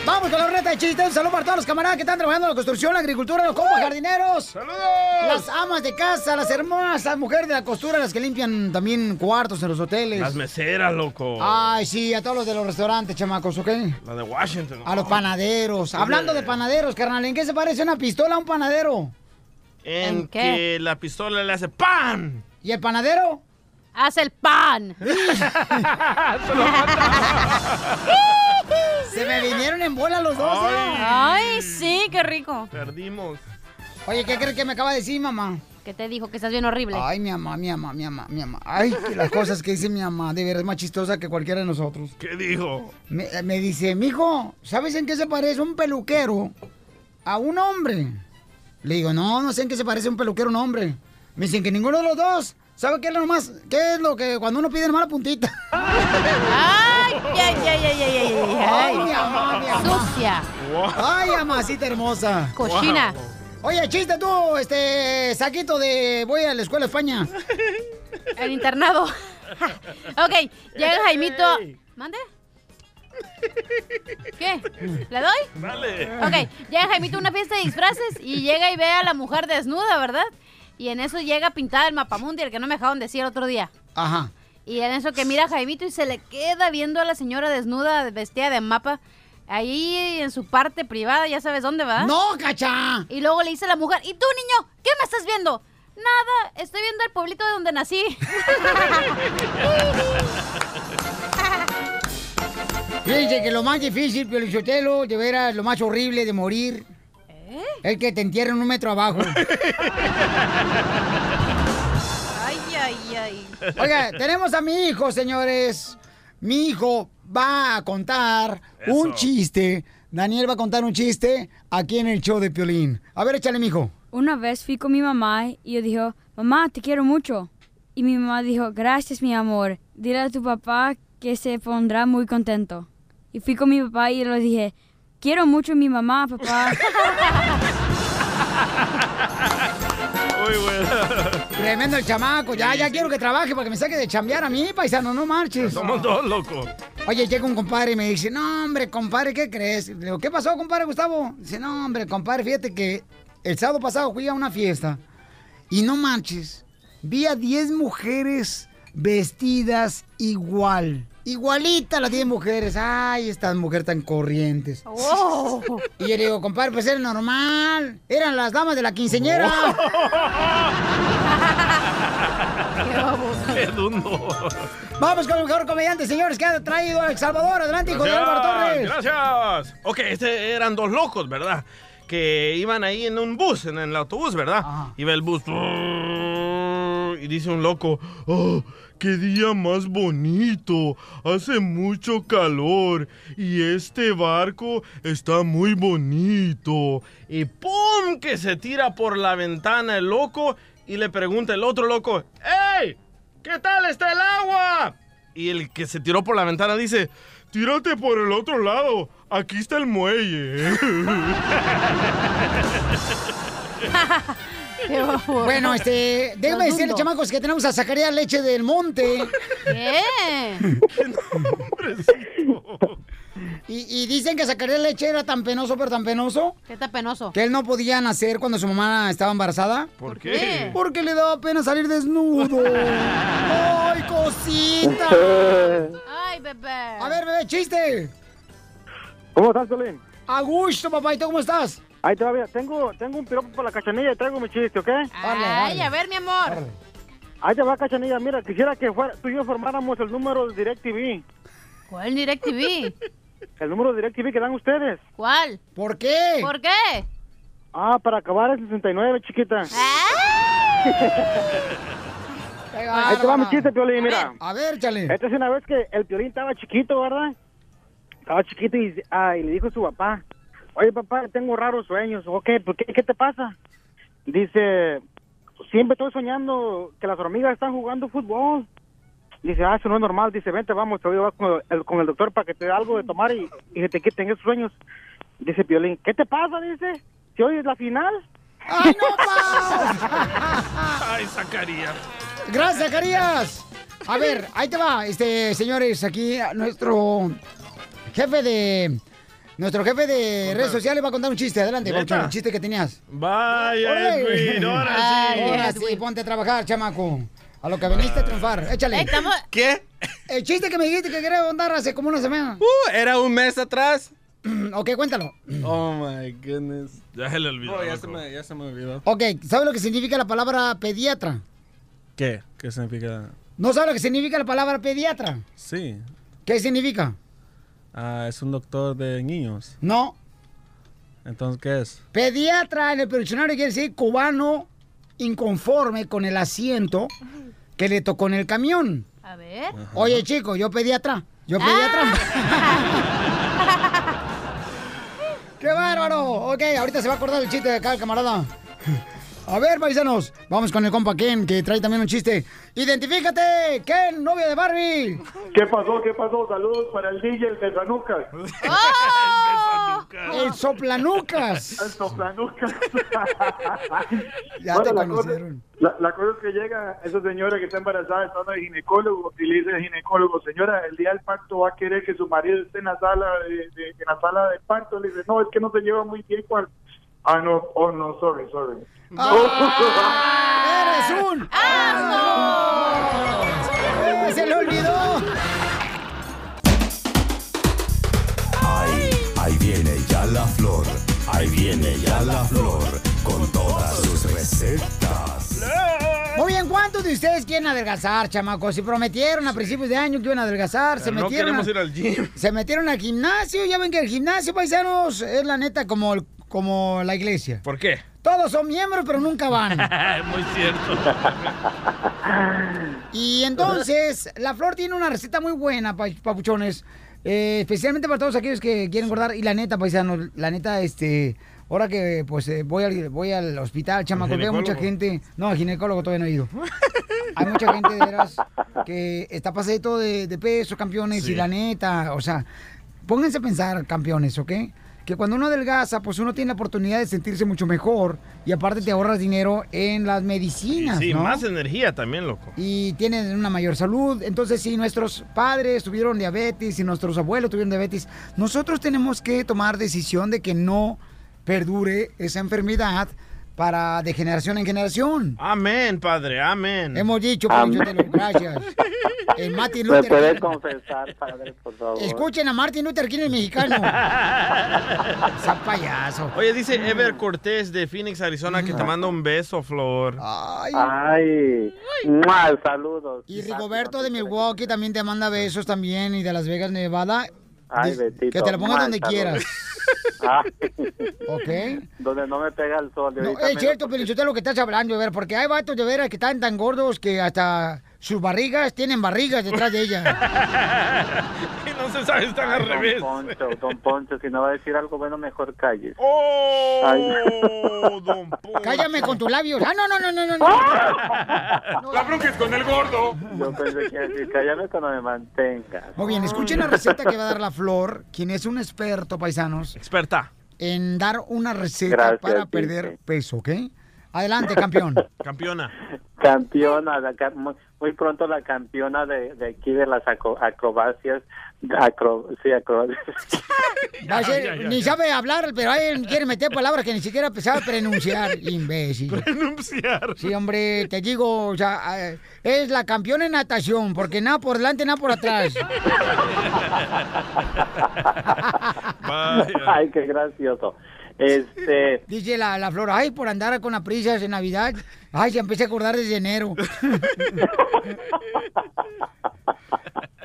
Vamos con la reta de chistes. Un saludo para todos los camaradas que están trabajando en la construcción, la agricultura, los compas jardineros. ¡Saludos! Las amas de casa, las hermosas mujeres de la costura, las que limpian también cuartos en los hoteles. Las meseras, loco. Ay, sí, a todos los de los restaurantes, chamacos, ¿ok? La de Washington. A los panaderos. Hablando de panaderos, carnal, ¿en qué se parece una pistola a un panadero? En, ¿En qué? que la pistola le hace ¡PAN! ¿Y el panadero? Hace el pan. Se me vinieron en bola los dos. ¿eh? Ay, sí, qué rico. Perdimos. Oye, ¿qué crees que me acaba de decir, mamá? ¿Qué te dijo? Que estás bien horrible. Ay, mi mamá, mi mamá, mi mamá, mi mamá. Ay, que las cosas que dice mi mamá, de verdad es más chistosa que cualquiera de nosotros. ¿Qué dijo? Me, me dice, mijo, ¿sabes en qué se parece un peluquero a un hombre? Le digo, no, no sé en qué se parece un peluquero a un hombre. Me dicen que ninguno de los dos. ¿Sabe qué es lo más? ¿Qué es lo que cuando uno pide mala puntita? Ay, ay, ay, ay, ay, ay, ay, Ay, mi mamá, mi mamá. Sucia. Ay, mamacita hermosa. Cochina. Oye, chiste tú, este, saquito de voy a la escuela de España. El internado. ok, llega Jaimito. ¿Mande? ¿Qué? ¿Le doy? Dale. Ok, llega Jaimito a una fiesta de disfraces y llega y ve a la mujer desnuda, ¿verdad? Y en eso llega pintada el mapamundi, el que no me dejaron decir otro día. Ajá. Y en eso que mira a Jaimito y se le queda viendo a la señora desnuda, vestida de mapa, ahí en su parte privada, ya sabes dónde va. ¡No, cacha! Y luego le dice a la mujer, ¿y tú, niño? ¿Qué me estás viendo? Nada, estoy viendo el pueblito de donde nací. Fíjense que lo más difícil, Piolichotelo, de veras, lo más horrible de morir, es que te entierren un metro abajo. ay, ay, ay. Oiga, tenemos a mi hijo, señores. Mi hijo va a contar un chiste. Daniel va a contar un chiste aquí en el show de Piolín. A ver, échale, mijo. Una vez fui con mi mamá y yo dije, mamá, te quiero mucho. Y mi mamá dijo, gracias, mi amor. Dile a tu papá que se pondrá muy contento. Y fui con mi papá y le dije, quiero mucho a mi mamá, papá. Muy bueno. Tremendo el chamaco. Ya, ya quiero que trabaje para que me saque de chambear a mí, paisano. No marches. Somos dos, loco. Oye, llega un compadre y me dice, no, hombre, compadre, ¿qué crees? Le digo, ¿qué pasó, compadre Gustavo? Dice, no, hombre, compadre, fíjate que el sábado pasado fui a una fiesta y no manches, vi a 10 mujeres vestidas igual. Igualita las 10 mujeres. Ay, estas mujeres tan corrientes. Oh. Y yo le digo, compadre, pues era normal. Eran las damas de la quinceñera. ¡Qué dundo! Vamos con el mejor comediante, señores, que ha traído a El Salvador. Adelante, hijo de Álvaro Torres. Gracias. Ok, este eran dos locos, ¿verdad? Que iban ahí en un bus, en el autobús, ¿verdad? Iba el bus. Y dice un loco, ¡Oh, qué día más bonito! Hace mucho calor y este barco está muy bonito. Y ¡pum! que se tira por la ventana el loco y le pregunta el otro loco, ¡Ey! ¿Qué tal está el agua? Y el que se tiró por la ventana dice, tírate por el otro lado, aquí está el muelle. Bueno, este, déjame decirle, chamacos, que tenemos a Zacarías Leche del Monte. ¿Qué? Y, y dicen que Zacarías Leche era tan penoso, pero tan penoso, ¿Qué está penoso? que él no podía nacer cuando su mamá estaba embarazada. ¿Por qué? Porque le daba pena salir desnudo. ¡Ay, cosita! Ay, bebé. A ver, bebé, chiste. ¿Cómo estás, Piolín? A gusto, papá. ¿Y tú cómo estás? Ahí todavía, tengo, tengo un piropo para la cachanilla y traigo mi chiste, ¿ok? Ay, a ver, mi amor. Ahí te va, cachanilla. Mira, quisiera que fuera, tú y yo formáramos el número de DirecTV. ¿Cuál DirecTV? El número de DirecTV que dan ustedes. ¿Cuál? ¿Por qué? ¿Por qué? Ah, para acabar el 69, chiquita. Ahí te va mi chiste, Piolín, mira. A ver, chale. Esta es una vez que el Piolín estaba chiquito, ¿verdad? Estaba chiquito y, ah, y le dijo a su papá, oye, papá, tengo raros sueños. Ok, ¿por qué? ¿Qué te pasa? Dice, siempre estoy soñando que las hormigas están jugando fútbol. Dice, ah, eso no es normal. Dice, vente, vamos, te voy a llevar con el, con el doctor para que te dé algo de tomar y, y que te quiten esos sueños. Dice Piolín, ¿qué te pasa? Dice, si hoy es la final. ¡Ay, no! Ay, Zacarías. Gracias, Zacarías. A ver, ahí te va, este, señores, aquí nuestro jefe de... Nuestro jefe de redes sociales va a contar un chiste. Adelante. Pauchón, el chiste que tenías. Vaya. Edwin, ahora sí. Ahora sí, ponte a trabajar, chamaco. A lo que viniste a triunfar. Échale. Estamos- ¿Qué? El chiste que me dijiste que quería contar hace como una semana. Uh, era un mes atrás. ok, cuéntalo. Oh my goodness. Ya se le olvidó. Oh, ya, se me, ya se me olvidó. Ok, ¿sabe lo que significa la palabra pediatra? ¿Qué? ¿Qué significa? ¿No sabe lo que significa la palabra pediatra? Sí. ¿Qué significa? Ah, es un doctor de niños. No. Entonces, ¿qué es? Pediatra en el diccionario quiere decir cubano inconforme con el asiento que le tocó en el camión. A ver. Oye, chico, yo pediatra. Yo pediatra. ¡Qué bárbaro! Ok, ahorita se va a acordar el chiste de acá el camarada. A ver, paisanos, vamos con el compa Ken, que trae también un chiste. ¡Identifícate! ¡Ken, novia de Barbie! ¿Qué pasó? ¿Qué pasó? Saludos para el DJ, el Besanucas. ¡El soplanucas! El soplanucas. Ya Bueno, te la cosa, conocieron. la, la cosa es que llega esa señora que está embarazada, está el ginecólogo, y le dice al ginecólogo, señora, el día del parto va a querer que su marido esté en la sala de, de- en la sala de parto. Le dice, no, es que no se lleva muy bien con... el-". Ah, no, oh, no, sorry, sorry. ¡Eres un asno! ¡Se le olvidó! Ahí, ahí viene ya la flor. Ahí viene ya la flor. Con todas sus recetas. Muy bien, ¿cuántos de ustedes quieren adelgazar, chamacos? Si prometieron a principios de año que iban a adelgazar, se no metieron. queremos a- ir al gym. Se metieron al gimnasio, ya ven que el gimnasio, paisanos, es la neta como, el- como la iglesia. ¿Por qué? Todos son miembros, pero nunca van. Muy cierto. Y entonces, la flor tiene una receta muy buena, pa- papuchones. eh, especialmente para todos aquellos que quieren engordar. Y la neta, paisanos, la neta, este. Ahora que pues eh, voy, al, voy al hospital, chamaco, veo mucha gente. No, al ginecólogo todavía no he ido. Hay mucha gente de veras que está pasadito de, de peso, campeones, Sí. y la neta, o sea, pónganse a pensar, campeones, ¿ok? Que cuando uno adelgaza, pues uno tiene la oportunidad de sentirse mucho mejor y aparte te ahorras dinero en las medicinas, Sí, ¿no? más energía también, loco. y tienen una mayor salud. Entonces, si nuestros padres tuvieron diabetes, y nuestros abuelos tuvieron diabetes, nosotros tenemos que tomar decisión de que no perdure esa enfermedad para de generación en generación. Amén, padre, amén. Hemos dicho, Amén. Piolichotelo, gracias. El Martin ¿Me Luther puede King. confesar, padre, por favor? Escuchen a Martin Luther King, el mexicano. Esa payaso. Oye, dice Ever Cortés de Phoenix, Arizona, que te manda un beso, Flor. Ay, ¡mua! saludos. Y Rigoberto de Milwaukee también te manda besos también y de Las Vegas, Nevada. Ay, Betito. Que te lo pongas donde quieras. ¿Ok? Donde no me pega el sol. No, es cierto, pero lo que estás hablando, de ver, porque hay vatos de veras que están tan gordos que hasta sus barrigas tienen barrigas detrás de ellas. y no se sabe, están al Ay, revés. Don Poncho, don Poncho, si no va a decir algo bueno, mejor calles. ¡Oh! Ay. Cállame con tus labios. Ah, no, no, no, no, no. no. La bronca es con el gordo. Yo pensé que iba a decir, cállame cuando me mantengas. Muy bien, escuchen la receta que va a dar la Flor, quien es un experto, paisanos. Experta. En dar una receta Gracias, para perder peso, ¿ok? Adelante, campeón. Campeona. Campeona, la muy, muy pronto la campeona de, de aquí de las acro- acrobacias. Acro, sí, acrobacias. Va a ser- ni sabe hablar, pero ahí quiere meter palabras que ni siquiera sabe pronunciar, imbécil. Pronunciar. Sí, hombre, te digo, o sea, es la campeona en natación, porque nada por delante, nada por atrás. Ay, qué gracioso. Este, Dice la, la flor, ay, por andar con las prisas en Navidad. Ay, se empecé a acordar desde enero.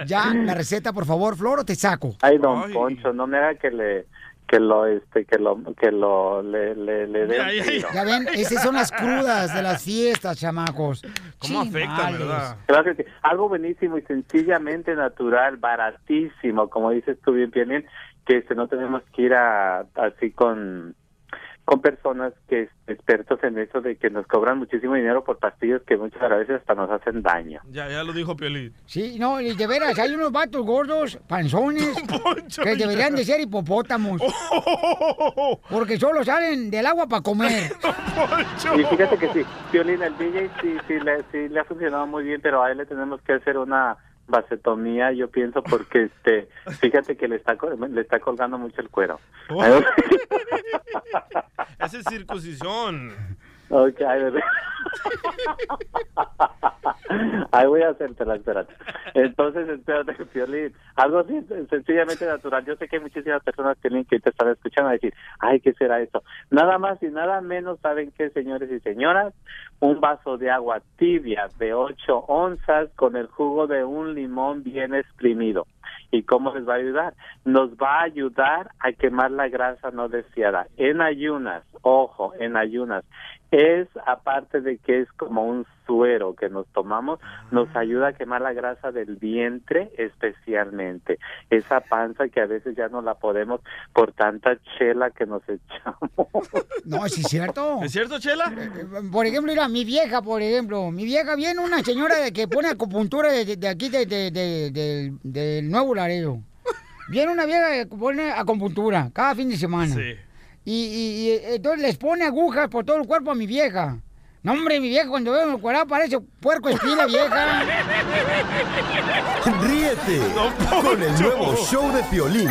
ya, la receta, por favor, Flor, o te saco. ay, don Poncho, no me haga que le que lo este que lo que lo le le, le tiro. Ya ven, esas son las crudas de las fiestas, chamacos. ¿Cómo afecta, verdad? Claro que. Algo buenísimo y sencillamente natural, baratísimo, como dices tú bien, bien, bien, que este, no tenemos que ir a, así con con personas que expertos en eso de que nos cobran muchísimo dinero por pastillas que muchas veces hasta nos hacen daño. Ya, ya lo dijo Piolín. Sí, no, y de veras, hay unos vatos gordos, panzones, que deberían de ser hipopótamos. Porque solo salen del agua para comer. Y fíjate que sí, Violín, el DJ sí, sí, le, sí le ha funcionado muy bien, pero a él le tenemos que hacer una vasetomía, yo pienso, porque este, fíjate que le está le está colgando mucho el cuero. Esa es circuncisión. Ok, bebé. Ahí voy a hacértela, espérate. Entonces, espérate, Piolín. Algo así, sencillamente natural. Yo sé que hay muchísimas personas Piolín, que te están escuchando a decir, ay, ¿qué será eso? Nada más y nada menos, ¿saben qué, señores y señoras? Un vaso de agua tibia de 8 onzas con el jugo de un limón bien exprimido. ¿Y cómo les va a ayudar? Nos va a ayudar a quemar la grasa no deseada. En ayunas, ojo, en ayunas. Es, aparte de que es como un suero que nos tomamos, nos ayuda a quemar la grasa del vientre especialmente. Esa panza que a veces ya no la podemos por tanta chela que nos echamos. No, sí es cierto. ¿Es cierto, Chela? Por ejemplo, mira, mi vieja, por ejemplo, mi vieja viene una señora de que pone acupuntura de, de aquí, de, de- de- del- del Nuevo Laredo. Viene una vieja que pone acupuntura cada fin de semana. Sí. Y, y- y, entonces les pone agujas por todo el cuerpo a mi vieja. No, hombre, mi vieja cuando veo el cuadrado parece puerco espina vieja. Ríete con el nuevo show de Piolín.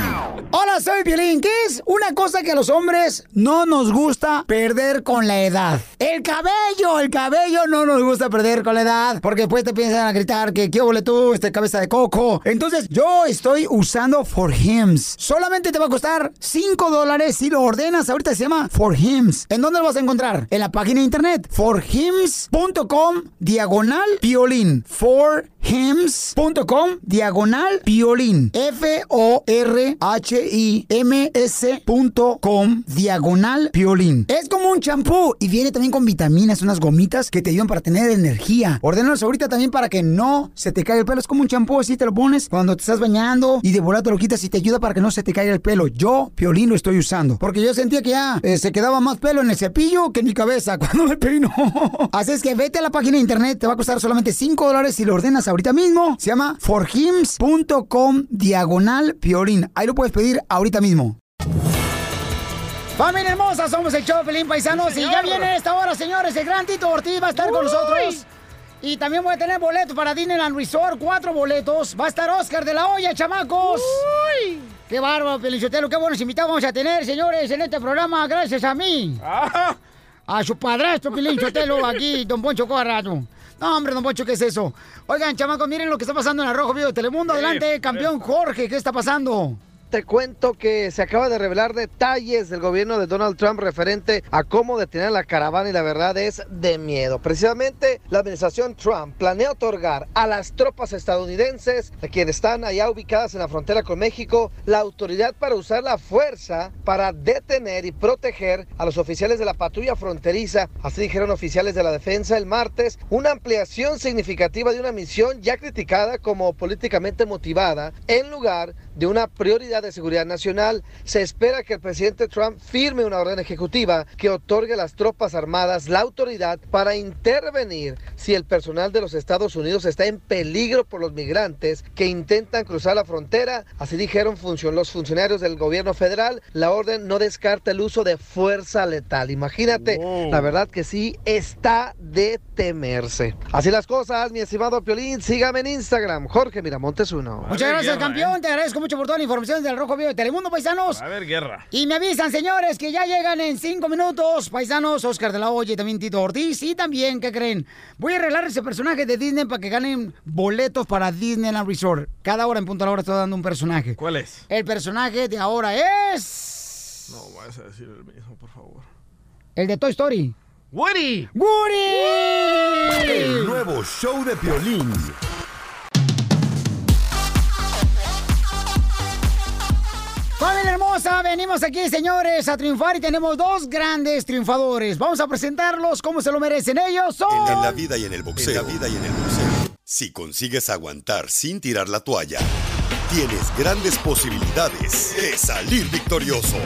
Hola, soy Piolín. ¿Qué es una cosa que a los hombres no nos gusta perder con la edad? El cabello, el cabello no nos gusta perder con la edad. Porque después te piensan a gritar que qué ole tú, este cabeza de coco. Entonces, yo estoy usando For Hims. Solamente te va a costar 5 dólares si lo ordenas. Ahorita se llama For Hims. ¿En dónde lo vas a encontrar? En la página de internet. forhims.com diagonal piolín. forhims.com diagonal piolín. F-O-R-H-I-M-S.com diagonal piolín. Es como un champú y viene también con vitaminas, unas gomitas que te ayudan para tener energía. Ordenalos ahorita también para que no se te caiga el pelo. Es como un champú, así te lo pones cuando te estás bañando y de volada te lo quitas y te ayuda para que no se te caiga el pelo. Yo, piolín, lo estoy usando. Porque yo sentía que ya eh, se quedaba más pelo en el cepillo que en mi cabeza cuando me peino. Así es que vete a la página de internet, te va a costar solamente 5 dólares si lo ordenas ahorita mismo. Se llama forhims.com diagonal piolín. Ahí lo puedes pedir ahorita mismo. Familia hermosa, somos el show Pelín Paisanos Sí, y ya viene esta hora, señores, el gran Tito Ortiz va a estar con Uy. nosotros. Y también voy a tener boletos para Disneyland Resort, cuatro boletos. Va a estar Oscar de la Hoya, chamacos. Qué bárbaro, Pelichotelo, qué buenos invitados vamos a tener, señores, en este programa, gracias a mí. Ah, A su padrastro, Pilín Chotelo, aquí, don Poncho Corrado. No, hombre, don Poncho, ¿qué es eso? Oigan, chamacos, miren lo que está pasando en el Rojo Vivo de Telemundo. Adelante, campeón Jorge, ¿qué está pasando? Te cuento que se acaba de revelar detalles del gobierno de Donald Trump referente a cómo detener la caravana y la verdad es de miedo. Precisamente la administración Trump planea otorgar a las tropas estadounidenses, de quienes están allá ubicadas en la frontera con México, la autoridad para usar la fuerza para detener y proteger a los oficiales de la patrulla fronteriza. Así dijeron oficiales de la defensa el martes, una ampliación significativa de una misión ya criticada como políticamente motivada en lugar de una prioridad de seguridad nacional. Se espera que el presidente Trump firme una orden ejecutiva que otorgue a las tropas armadas la autoridad para intervenir si el personal de los Estados Unidos está en peligro por los migrantes que intentan cruzar la frontera. Así dijeron funcion los funcionarios del gobierno federal. La orden no descarta el uso de fuerza letal. Imagínate, la verdad que sí está de temerse. Así las cosas, mi estimado Piolín. Sígame en Instagram, Jorge Miramontes uno. Muchas gracias, campeón. Te agradezco mucho por toda la información del Rojo Vivo de Telemundo, paisanos. A ver, guerra. Y me avisan, señores, que ya llegan en cinco minutos, paisanos, Oscar de la Hoya y también Tito Ortiz. Y también, ¿qué creen? Voy a arreglar ese personaje de Disney para que ganen boletos para Disneyland Resort. Cada hora en punto a la hora estoy dando un personaje. ¿Cuál es? El personaje de ahora es... No vayas a decir el mismo, por favor. El de Toy Story. ¡Woody! ¡Woody! El nuevo show de Piolín. Familia hermosa, venimos aquí, señores, a triunfar y tenemos dos grandes triunfadores. Vamos a presentarlos como se lo merecen ellos. Son... En la vida y en el boxeo. En la vida y en el boxeo. Si consigues aguantar sin tirar la toalla, tienes grandes posibilidades de salir victorioso.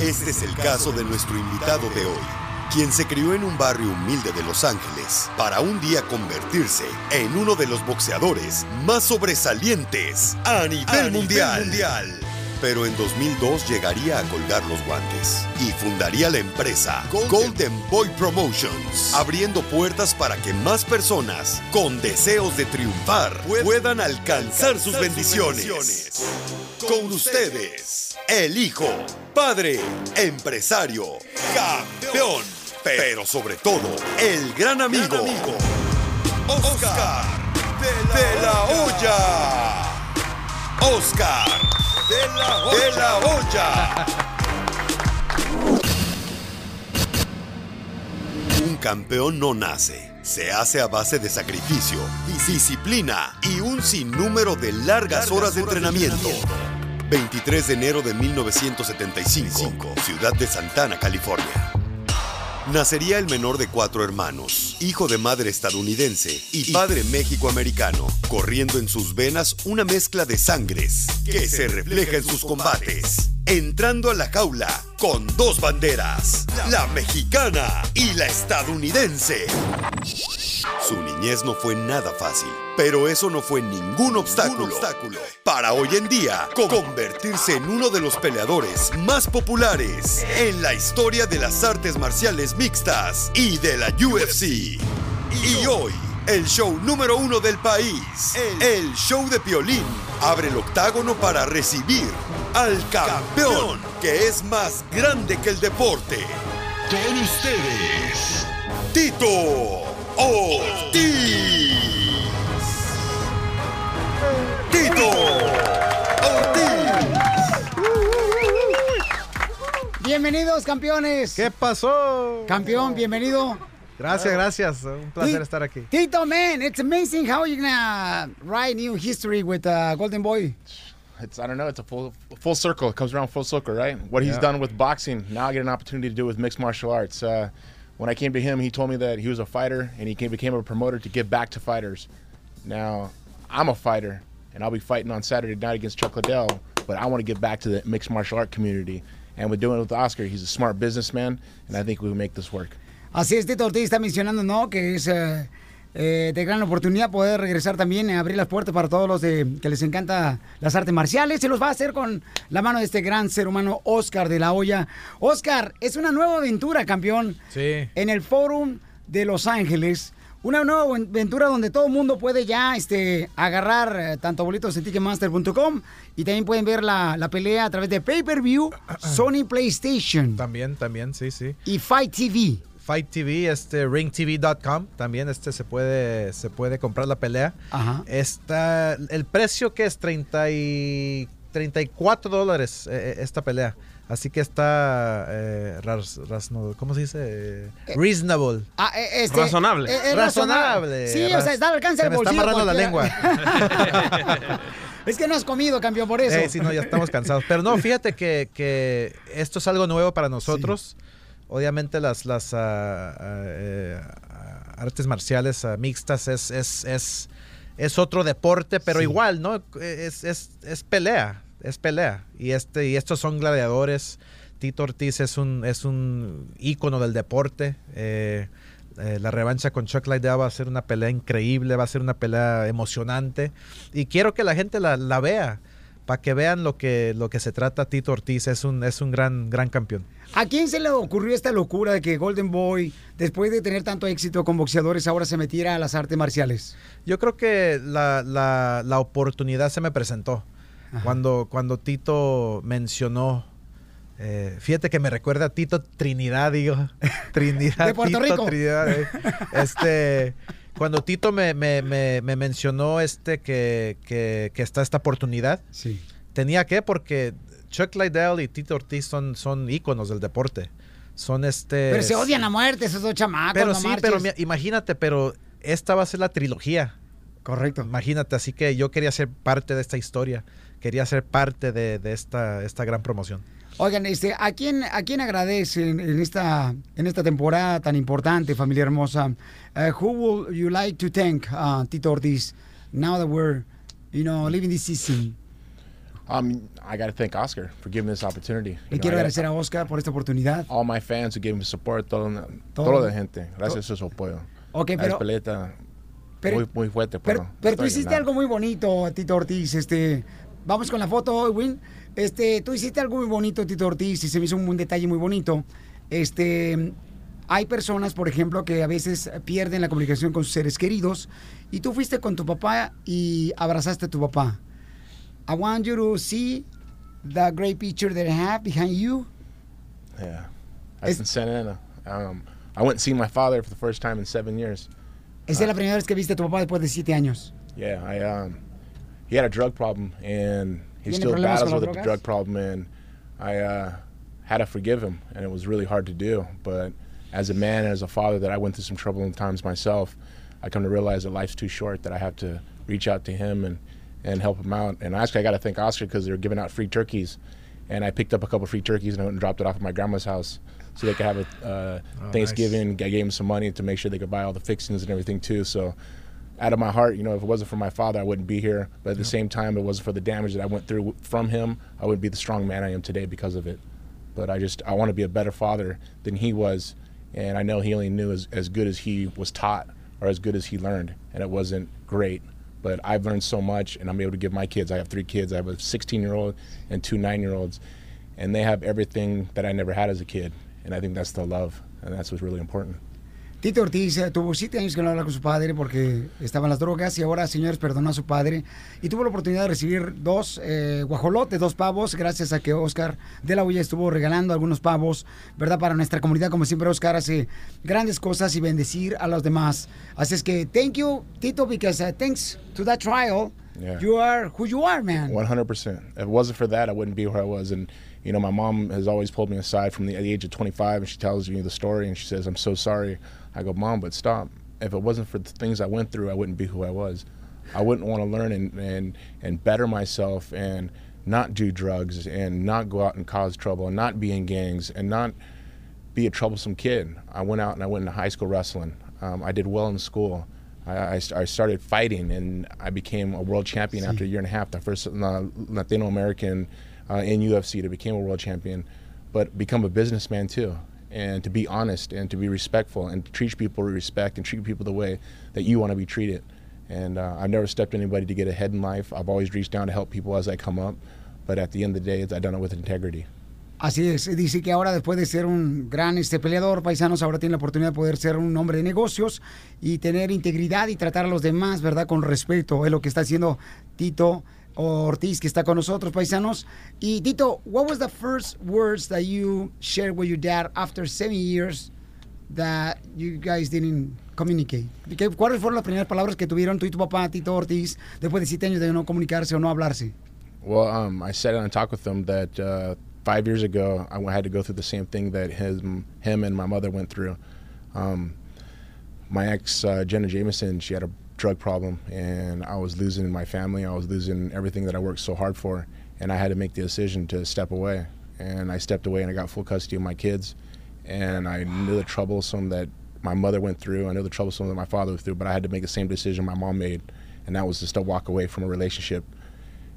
Este es el caso de nuestro invitado de hoy, quien se crió en un barrio humilde de Los Ángeles para un día convertirse en uno de los boxeadores más sobresalientes a nivel, mundial. mundial. Pero en 2002 llegaría a colgar los guantes y fundaría la empresa Golden, Boy Promotions, abriendo puertas para que más personas con deseos de triunfar puedan alcanzar sus bendiciones. Con ustedes, el hijo, padre, empresario, campeón, pero sobre todo, el gran amigo, Oscar de la Hoya. Oscar de la Hoya. De la Hoya. Un campeón no nace, se hace a base de sacrificio, disciplina y un sinnúmero de largas horas de entrenamiento. 23 de enero de 1975, ciudad de Santana, California. Nacería el menor de cuatro hermanos, hijo de madre estadounidense y padre méxico-americano, corriendo en sus venas una mezcla de sangres que se refleja en sus combates. Entrando a la jaula con dos banderas, la mexicana y la estadounidense. Su niñez no fue nada fácil, pero eso no fue ningún obstáculo, para hoy en día convertirse en uno de los peleadores más populares en la historia de las artes marciales mixtas y de la UFC. Y hoy, el show número uno del país, el show de Piolín, abre el octágono para recibir al campeón, que es más grande que el deporte. Con ustedes, Tito Ortiz. Tito Bienvenidos, campeones. ¿Qué pasó? Campeón, bienvenido. Gracias, gracias. Un placer Ti- estar aquí. Tito, man, it's amazing how you're gonna write new history with uh, Golden Boy. It's I don't know. It's a full full circle. It comes around full circle, right? What he's Yeah. done with boxing, now I get an opportunity to do with mixed martial arts. Uh, when I came to him, he told me that he was a fighter and he came, became a promoter to give back to fighters. Now, I'm a fighter and I'll be fighting on Saturday night against Chuck Liddell, but I want to give back to the mixed martial art community. And with doing it with Oscar, he's a smart businessman, and I think we will make this work. Así es, Tito Ortiz está mencionando, ¿no? Que es eh, eh, de gran oportunidad poder regresar también a abrir las puertas para todos los de, que les encanta las artes marciales. Y los va a hacer con la mano de este gran ser humano, Oscar de la Hoya. Oscar, es una nueva aventura, campeón. Sí. En el Fórum de Los Ángeles, Una nueva aventura donde todo el mundo puede ya este, agarrar eh, tanto boletos en Ticketmaster.com y también pueden ver la, la pelea a través de pay-per-view, Sony PlayStation También, también, sí, sí. y Fight TV. Fight TV, este ringtv.com, también este se puede se puede comprar la pelea. Ajá. Está el precio que es 30 y 34 dólares eh, eh, esta pelea. Así que está eh, ras- ¿cómo se dice? Eh, reasonable. Ah, eh, este, Razonable. eh, es Razonable. Sí, o sea, está al alcance Se del me está bolsillo. amarrando la cualquiera. es que no has comido, campeón, por eso. Eh, sí, no, ya estamos cansados. Pero no, fíjate que, que esto es algo nuevo para nosotros. Obviamente las, las eh, ah, artes marciales mixtas es, es, es, es otro deporte, pero Sí. igual, ¿no? Es, es, es pelea, es pelea. Y, este, y estos son gladiadores. Tito Ortiz es un, es un ícono del deporte. Eh, eh, la revancha con Chuck Liddell va a ser una pelea increíble, va a ser una pelea emocionante. Y quiero que la gente la, la vea, para que vean lo que, lo que se trata Tito Ortiz. Es un, es un gran, gran campeón. ¿A quién se le ocurrió esta locura de que Golden Boy, después de tener tanto éxito con boxeadores, ahora se metiera a las artes marciales? Yo creo que la, la- la oportunidad se me presentó. Cuando, cuando Tito mencionó, eh, fíjate que me recuerda a Tito Trinidad, digo. Trinidad. De Puerto Tito Rico. Trinidad, eh. Este, cuando Tito me, me- me- me mencionó este que, que- que está esta oportunidad, sí. tenía que, porque Chuck Liddell y Tito Ortiz son, son íconos del deporte. Son este. Pero se odian a muerte esos dos chamacos. Pero no sí, marches. pero imagínate, pero esta va a ser la trilogía. Correcto. Imagínate, así que yo quería ser parte de esta historia. Quería ser parte de, de esta, esta gran promoción. Oigan, este, ¿a quién, a quién agradecen en esta, en esta temporada tan importante, familia hermosa? Uh, who would you like to thank, uh, Tito Ortiz, now that we're, you know, living this season? Um, I got to thank Oscar for giving me this opportunity. Le know, quiero I agradecer gotta- a Oscar por esta oportunidad. all my fans who gave me support, todo, Todo. toda la gente. Gracias a su apoyo. Ok, La pero- peleta pero- muy, muy fuerte, pero, Pero, pero tú hiciste ganando. algo muy bonito, Tito Ortiz. Este, vamos con la foto, Win. Este, tú hiciste algo muy bonito, Tito Ortiz, y se me hizo un, detalle muy bonito. Este, hay personas, por ejemplo, que a veces pierden la comunicación con sus seres queridos, y tú fuiste con tu papá y abrazaste a tu papá. I want you to see the great picture that I have behind you. Yeah. That's in Santa Ana. Um, I went and seen my father for the first time in seven years. Esa es la primera vez que viste a tu papá después de siete años. Yeah, I um, he had a drug problem and he still battles with a drug problem and I uh, had to forgive him and it was really hard to do. But as a man and as a father that I went through some troubling times myself, I come to realize that life's too short that I have to reach out to him and and help him out. And actually, I got to thank Oscar because they were giving out free turkeys, and I picked up a couple free turkeys and I went and dropped it off at my grandma's house so they could have a uh, Oh, Thanksgiving. I gave them some money to make sure they could buy all the fixings and everything too. So out of my heart, you know, if it wasn't for my father, I wouldn't be here. But at the same time, it wasn't for the damage that I went through from him, I wouldn't be the strong man I am today because of it. But I just, I want to be a better father than he was. And I know he only knew as, as good as he was taught or as good as he learned. And it wasn't great. But I've learned so much, and I'm able to give my kids. I have three kids. I have a 16 year old and two nine year olds. And they have everything that I never had as a kid. And I think that's the love. And that's what's really important. Tito Ortiz eh, tuvo siete años que no hablaba con su padre porque estaban las drogas y ahora, señores, perdonó a su padre y tuvo la oportunidad de recibir dos eh, guajolotes, dos pavos, gracias a que Oscar de la Hoya estuvo regalando algunos pavos, ¿verdad? Para nuestra comunidad, como siempre, Oscar hace grandes cosas y bendecir a los demás. Así es que, thank you, Tito, because uh, thanks to that trial, Yeah. you are who you are, man. One hundred percent. If it wasn't for that, I wouldn't be where I was. And you know, my mom has always pulled me aside from the, at the age of 25, and she tells me the story, and she says, "I'm so sorry." I go, "Mom, but stop. If it wasn't for the things I went through, I wouldn't be who I was. I wouldn't want to learn and and and better myself and not do drugs and not go out and cause trouble and not be in gangs and not be a troublesome kid. I went out and I went into high school wrestling. Um, I did well in school. I, I, I started fighting and I became a world champion after a year and a half, the first uh, Latino American uh, in UFC to become a world champion, but become a businessman too. And to be honest and to be respectful and to treat people with respect and treat people the way that you want to be treated. And uh, I've never stepped anybody to get ahead in life. I've always reached down to help people as I come up. But at the end of the day, I've done it with integrity. Así es, dice que ahora después de ser un gran este, peleador, paisanos, ahora tiene la oportunidad de poder ser un hombre de negocios y tener integridad y tratar a los demás, ¿verdad? Con respeto, es lo que está haciendo Tito Ortiz, que está con nosotros, paisanos. Y Tito, what was the first words that you shared with your dad after seven years that you guys didn't communicate? ¿Qué- ¿Cuáles fueron las primeras palabras que tuvieron tú y tu papá, Tito Ortiz, después de siete años de no comunicarse o no hablarse? Well, um, I sat down and talked with him that uh, five years ago I had to go through the same thing that him, him and my mother went through. Um, my ex, uh, Jenna Jameson, she had a drug problem, and I was losing my family. I was losing everything that I worked so hard for, and I had to make the decision to step away. And I stepped away, and I got full custody of my kids. And I knew the troublesome that my mother went through. I knew the troublesome that my father went through, but I had to make the same decision my mom made, and that was just to walk away from a relationship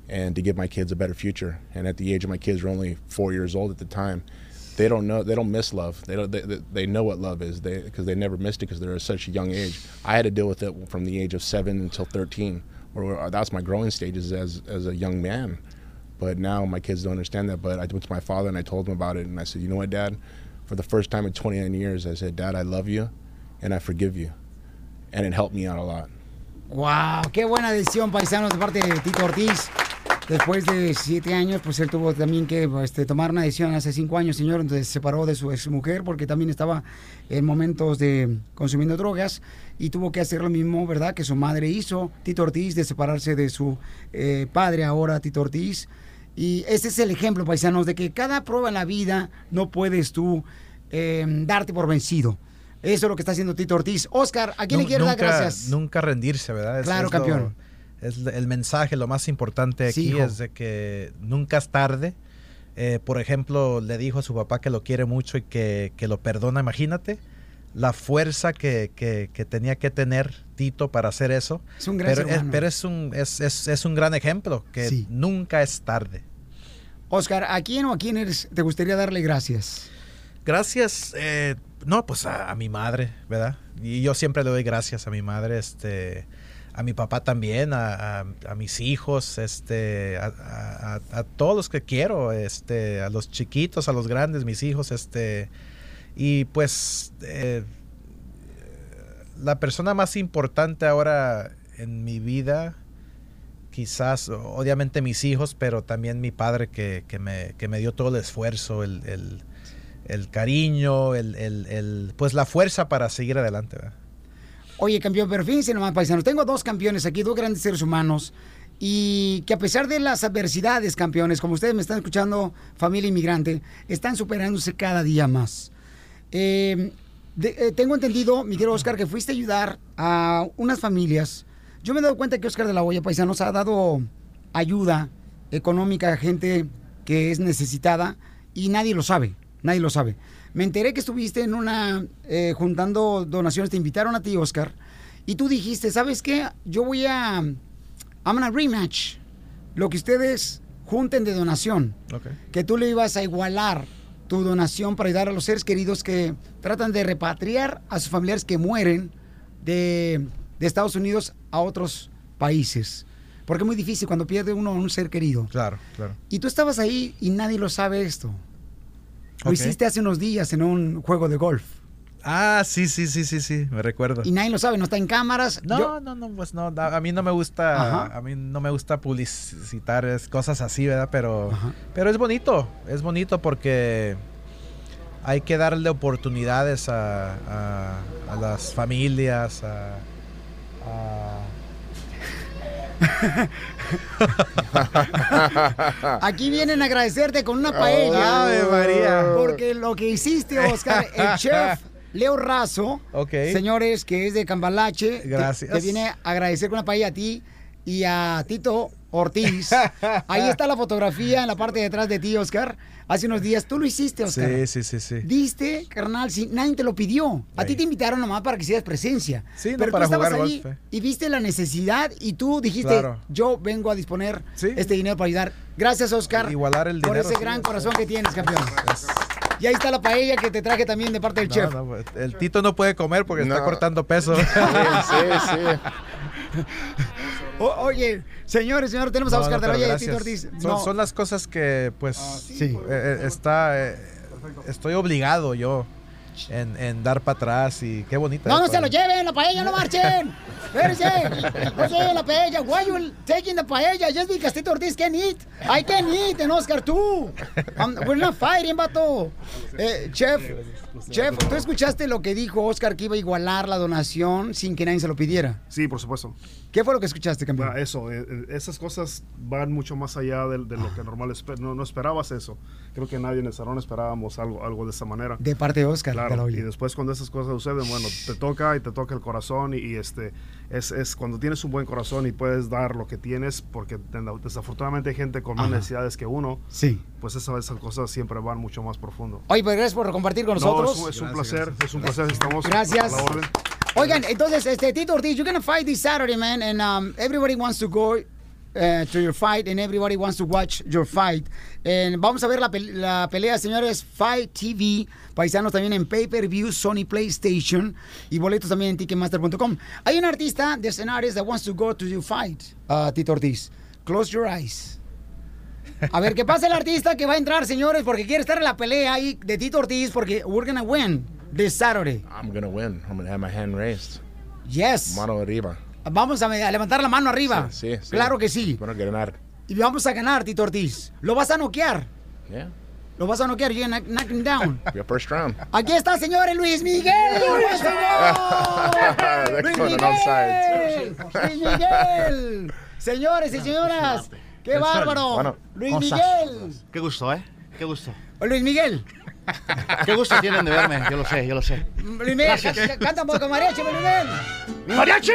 and to give my kids a better future. And at the age of my kids were only four years old at the time. They don't know. They don't miss love. They don't. They, they, know what love is. They because they never missed it because they're at such a young age. I had to deal with it from the age of seven until thirteen, or that's my growing stages as as a young man. But now my kids don't understand that. But I went to my father and I told him about it, and I said, you know what, Dad? For the first time in 29 years, I said, Dad, I love you, and I forgive you, and it helped me out a lot. Wow, qué buena decisión, paisanos, de parte de Tito Ortiz. Después de siete años, pues él tuvo también que este, tomar una decisión hace cinco años, señor, entonces se separó de su ex mujer porque también estaba en momentos de consumiendo drogas y tuvo que hacer lo mismo, ¿verdad? Que su madre hizo, Tito Ortiz, de separarse de su eh, padre ahora, Tito Ortiz. Y ese es el ejemplo, paisanos, de que cada prueba en la vida no puedes tú eh, darte por vencido. Eso es lo que está haciendo Tito Ortiz. Oscar, ¿a quién le Nu- quieres dar gracias? Nunca rendirse, ¿verdad? Claro, es lo- campeón. Es el mensaje, lo más importante aquí es de que nunca es tarde. Eh, por ejemplo, le dijo a su papá que lo quiere mucho y que, que lo perdona. Imagínate la fuerza que, que- que tenía que tener Tito para hacer eso. Es un gran pero, es, humano. pero es un, es, es- es un gran ejemplo, que Sí. nunca es tarde. Oscar, ¿a quién o a quién eres- te gustaría darle gracias? Gracias, eh, no, pues a, a mi madre, ¿verdad? Y yo siempre le doy gracias a mi madre, este, a mi papá también, a, mis hijos, este, a, todos los que quiero, este, a los chiquitos, a los grandes, mis hijos, este, y pues eh, la persona más importante ahora en mi vida, quizás, obviamente mis hijos, pero también mi padre que, que me, que me dio todo el esfuerzo, el, el- el cariño, el- pues la fuerza para seguir adelante. ¿verdad? Oye, campeón, pero fíjense nomás, paisanos. Tengo dos campeones aquí, dos grandes seres humanos. Y que a pesar de las adversidades, campeones, como ustedes me están escuchando, familia inmigrante, están superándose cada día más. De- eh, tengo entendido, mi querido Oscar, que fuiste a ayudar a unas familias. Yo me he dado cuenta que Oscar de la Hoya, paisanos, ha dado ayuda económica a gente que es necesitada y nadie lo sabe, nadie lo sabe. Me enteré que estuviste en una, eh, juntando donaciones, te invitaron a ti, Oscar, y tú dijiste, ¿sabes qué? Yo voy a, I'm gonna rematch lo que ustedes junten de donación que tú le ibas a igualar tu donación para ayudar a los seres queridos que tratan de repatriar a sus familiares que mueren de, de Estados Unidos a otros países. Porque es muy difícil cuando pierde uno a un ser querido. Claro, claro. Y tú estabas ahí y nadie lo sabe esto. Lo hiciste hace unos días en un juego de golf. Ah, sí, sí, sí, sí, sí, me recuerdo. Y nadie lo sabe, no está en cámaras. No, Yo- no, no, pues no, a a mí no me gusta, Ajá. a mí no me gusta publicitar cosas así, ¿verdad? Pero, pero es bonito, es bonito porque hay que darle oportunidades a, a- a las familias, a, Aquí vienen a agradecerte con una paella. María. Porque lo que hiciste, Oscar, el chef Leo Razo, Ok. señores, que es de Cambalache, te- Gracias. Te, viene a agradecer con una paella a ti y a Tito Ortiz. Ahí está la fotografía en la parte de atrás de ti, Oscar. Hace unos días tú lo hiciste, Oscar. Sí, sí, sí, sí. Diste, carnal, si nadie te lo pidió. A ti te invitaron nomás para que hicieras presencia. Sí, no, Pero para tú estabas jugar ahí golf, eh. y viste la necesidad y tú dijiste, Claro. yo vengo a disponer este dinero para ayudar. Gracias, Oscar. Igualar el Por dinero, ese sí, gran corazón que tienes, campeón. Y ahí está la paella que te traje también de parte del No, chef. no, el Tito no puede comer porque está cortando peso. Sí, sí, sí. O- oye, señores, señores, tenemos a No, Oscar no, de la pero Hoya y Tito. Ortiz. Son, No. son las cosas que, pues, sí. eh, eh, está, eh, estoy obligado yo en, en dar para atrás y qué bonita. No, no se lo lleven, la paella, no marchen. Espérense. No se lleven la paella. Why you taking the paella? Just because Tito Ortiz can eat. I can eat, and Oscar too. Um, we're not fighting, vato. Eh, chef, chef, ¿tú escuchaste lo que dijo Oscar que iba a igualar la donación sin que nadie se lo pidiera? Sí, por supuesto. ¿Qué fue lo que escuchaste, campeón? Ah, Eso, eh, eh, esas cosas van mucho más allá de, de lo que normal esper- no, no esperabas eso. Creo que nadie en el salón esperábamos algo, algo de esa manera. De parte de Oscar Claro, y después cuando esas cosas suceden, bueno, te toca y te toca el corazón y, y, este es, es cuando tienes un buen corazón y puedes dar lo que tienes, porque de- desafortunadamente hay gente con más Ajá. necesidades que uno, Sí. pues esas, esas cosas siempre van mucho más profundo. Oye, pues gracias por compartir con No, nosotros. es un- es un placer, es un placer, estamos Gracias. a la orden. Oigan, entonces, este, Tito Ortiz, you're gonna fight this Saturday, man, and um, everybody wants to go uh, to your fight, and everybody wants to watch your fight. And vamos a ver la, pel- la pelea, señores, Fight TV, paisanos también en pay-per-view, Sony PlayStation, y boletos también en Ticketmaster.com. Hay un artista de escenarios that wants to go to your fight, uh, Tito Ortiz. Close your eyes. A ver, ¿qué pasa el artista que va a entrar, señores? Porque quiere estar en la pelea ahí de Tito Ortiz, porque we're gonna win this Saturday. I'm gonna win. I'm gonna have my hand raised. Yes. Mano arriba. Vamos a, a levantar la mano arriba. Sí, sí. Claro que sí. Bueno, ganar. Y vamos a ganar, Tito Ortiz. Lo vas a noquear. Yeah. Lo vas a noquear. You're gonna knock him down. Your first round. Aquí está, señores, Luis Miguel. ¡Luis They're Luis. Miguel. Luis Miguel. Señores y señoras, qué bárbaro. Luis. Miguel. Qué gusto, ¿eh? Qué gusto. Luis Miguel. Qué gusto tienen de verme, yo lo sé, yo lo sé. Miguel, Gracias. ca- canta un poco mariachi, Luis Miguel. ¡Mariachi!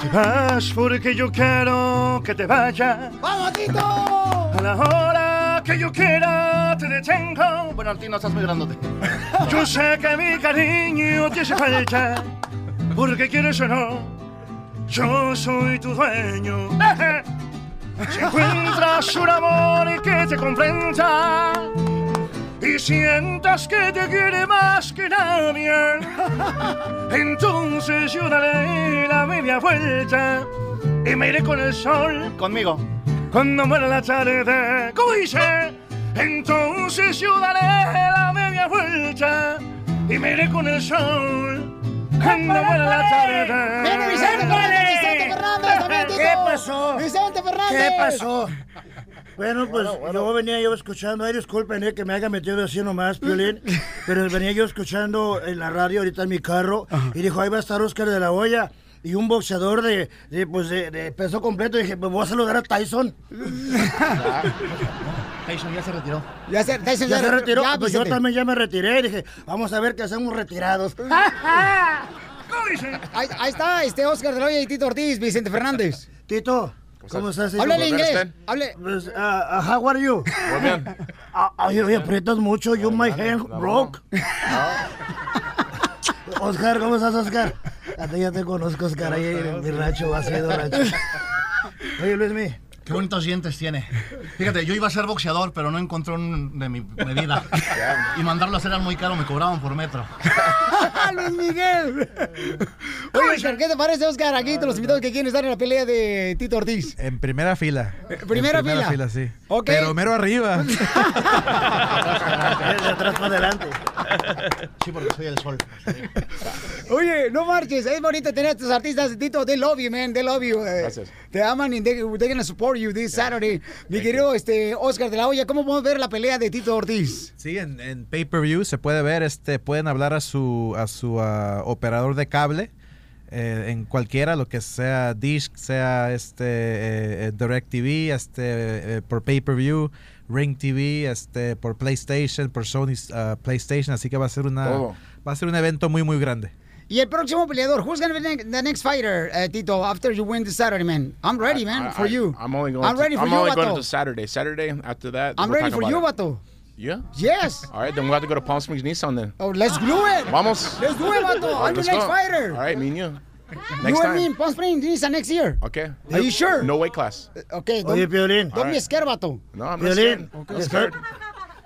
Te vas porque yo quiero que te vayas. ¡Vamos, Tito! A la hora que yo quiera te detengo. Bueno, a ti no estás muy grandote. Yo sé que mi cariño te hace falta. Porque quieres o no, yo soy tu dueño. Si encuentras un amor que te comprenda y sientas que te quiere más que nadie, entonces yo daré la media vuelta y me iré con el sol conmigo. Cuando muera la tarde, ¿cómo dice? Entonces yo daré la media vuelta y me iré con el sol. La. Viene Vicente Fernández, Vicente Fernández también, Tito. ¿Qué pasó? Vicente Fernández. ¿Qué pasó? Bueno, pues yo venía yo escuchando, ay disculpen eh, que me haya metido así nomás, Piolín, pero venía yo escuchando en la radio ahorita en mi carro y dijo, ahí va a estar Oscar de la Hoya y un boxeador de, de, pues de, de peso completo. Y dije, pues voy a saludar a Tyson. Tyson ya se retiró. Ya se, Tyson Ya se retiró, ya, pues yo también ya me retiré y dije, vamos a ver qué hacemos retirados. Ahí, ahí está este Oscar de la Hoya y Tito Ortiz, Vicente Fernández. Tito, ¿cómo estás? hijo? Háblale inglés. Hable. Pues, ah, ah, how are you? Ah, Ay, oye, aprietas mucho, you my hand broke. Oscar, ¿cómo estás, Oscar? A ti ya te conozco, Oscar, ahí en mi rancho, has ido rancho. Oye, Luismi. Qué bonitos dientes tiene. Fíjate, yo iba a ser boxeador, pero no encontré un de mi medida. Y mandarlo a hacer era muy caro, me cobraban por metro. Luis Miguel. Oye, Oscar, ¿qué te parece, Oscar? Aquí te los invitados que quieren estar en la pelea de Tito Ortiz. En primera fila. primera En primera fila. fila, sí. Ok. Pero mero arriba. De atrás para adelante. Sí, porque soy el sol. Oye, no marches, es bonito tener a estos artistas, Tito, they love you, man, they love you. Gracias. Te aman y they, they're gonna support you this Saturday. Mi querido este, Oscar de la Hoya, ¿cómo podemos ver la pelea de Tito Ortiz? Sí, en, en pay-per-view se puede ver, este, pueden hablar a su, a su ah, operador de cable. eh, en cualquiera, lo que sea Dish, sea este eh, eh, DirecTV, este eh, por pay-per-view, Ring TV, este por PlayStation, por Sony ah, PlayStation, así que va a ser una va a ser un evento muy muy grande. Y el próximo peleador, who's gonna be the the next fighter, eh, Tito, after you win this Saturday, man? I'm ready, man, I- for I- you. I'm only going. I'm to, ready for I'm you, only going to Saturday. Saturday after that. I'm ready for you, it. Yeah. Yes. All right, then we'll have to go to Palm Springs Nissan then. Oh, let's do it. Vamos. Let's do it, right, I'm the let's next go. fighter. All right, me and you. you Next and me time. in Palm Springs, Nisa, next year. Okay. Are you sure? No weight class. Okay, don't, Oye, Piolín. don't be scared, vato. No, I'm not Piolín. scared. I'm not scared.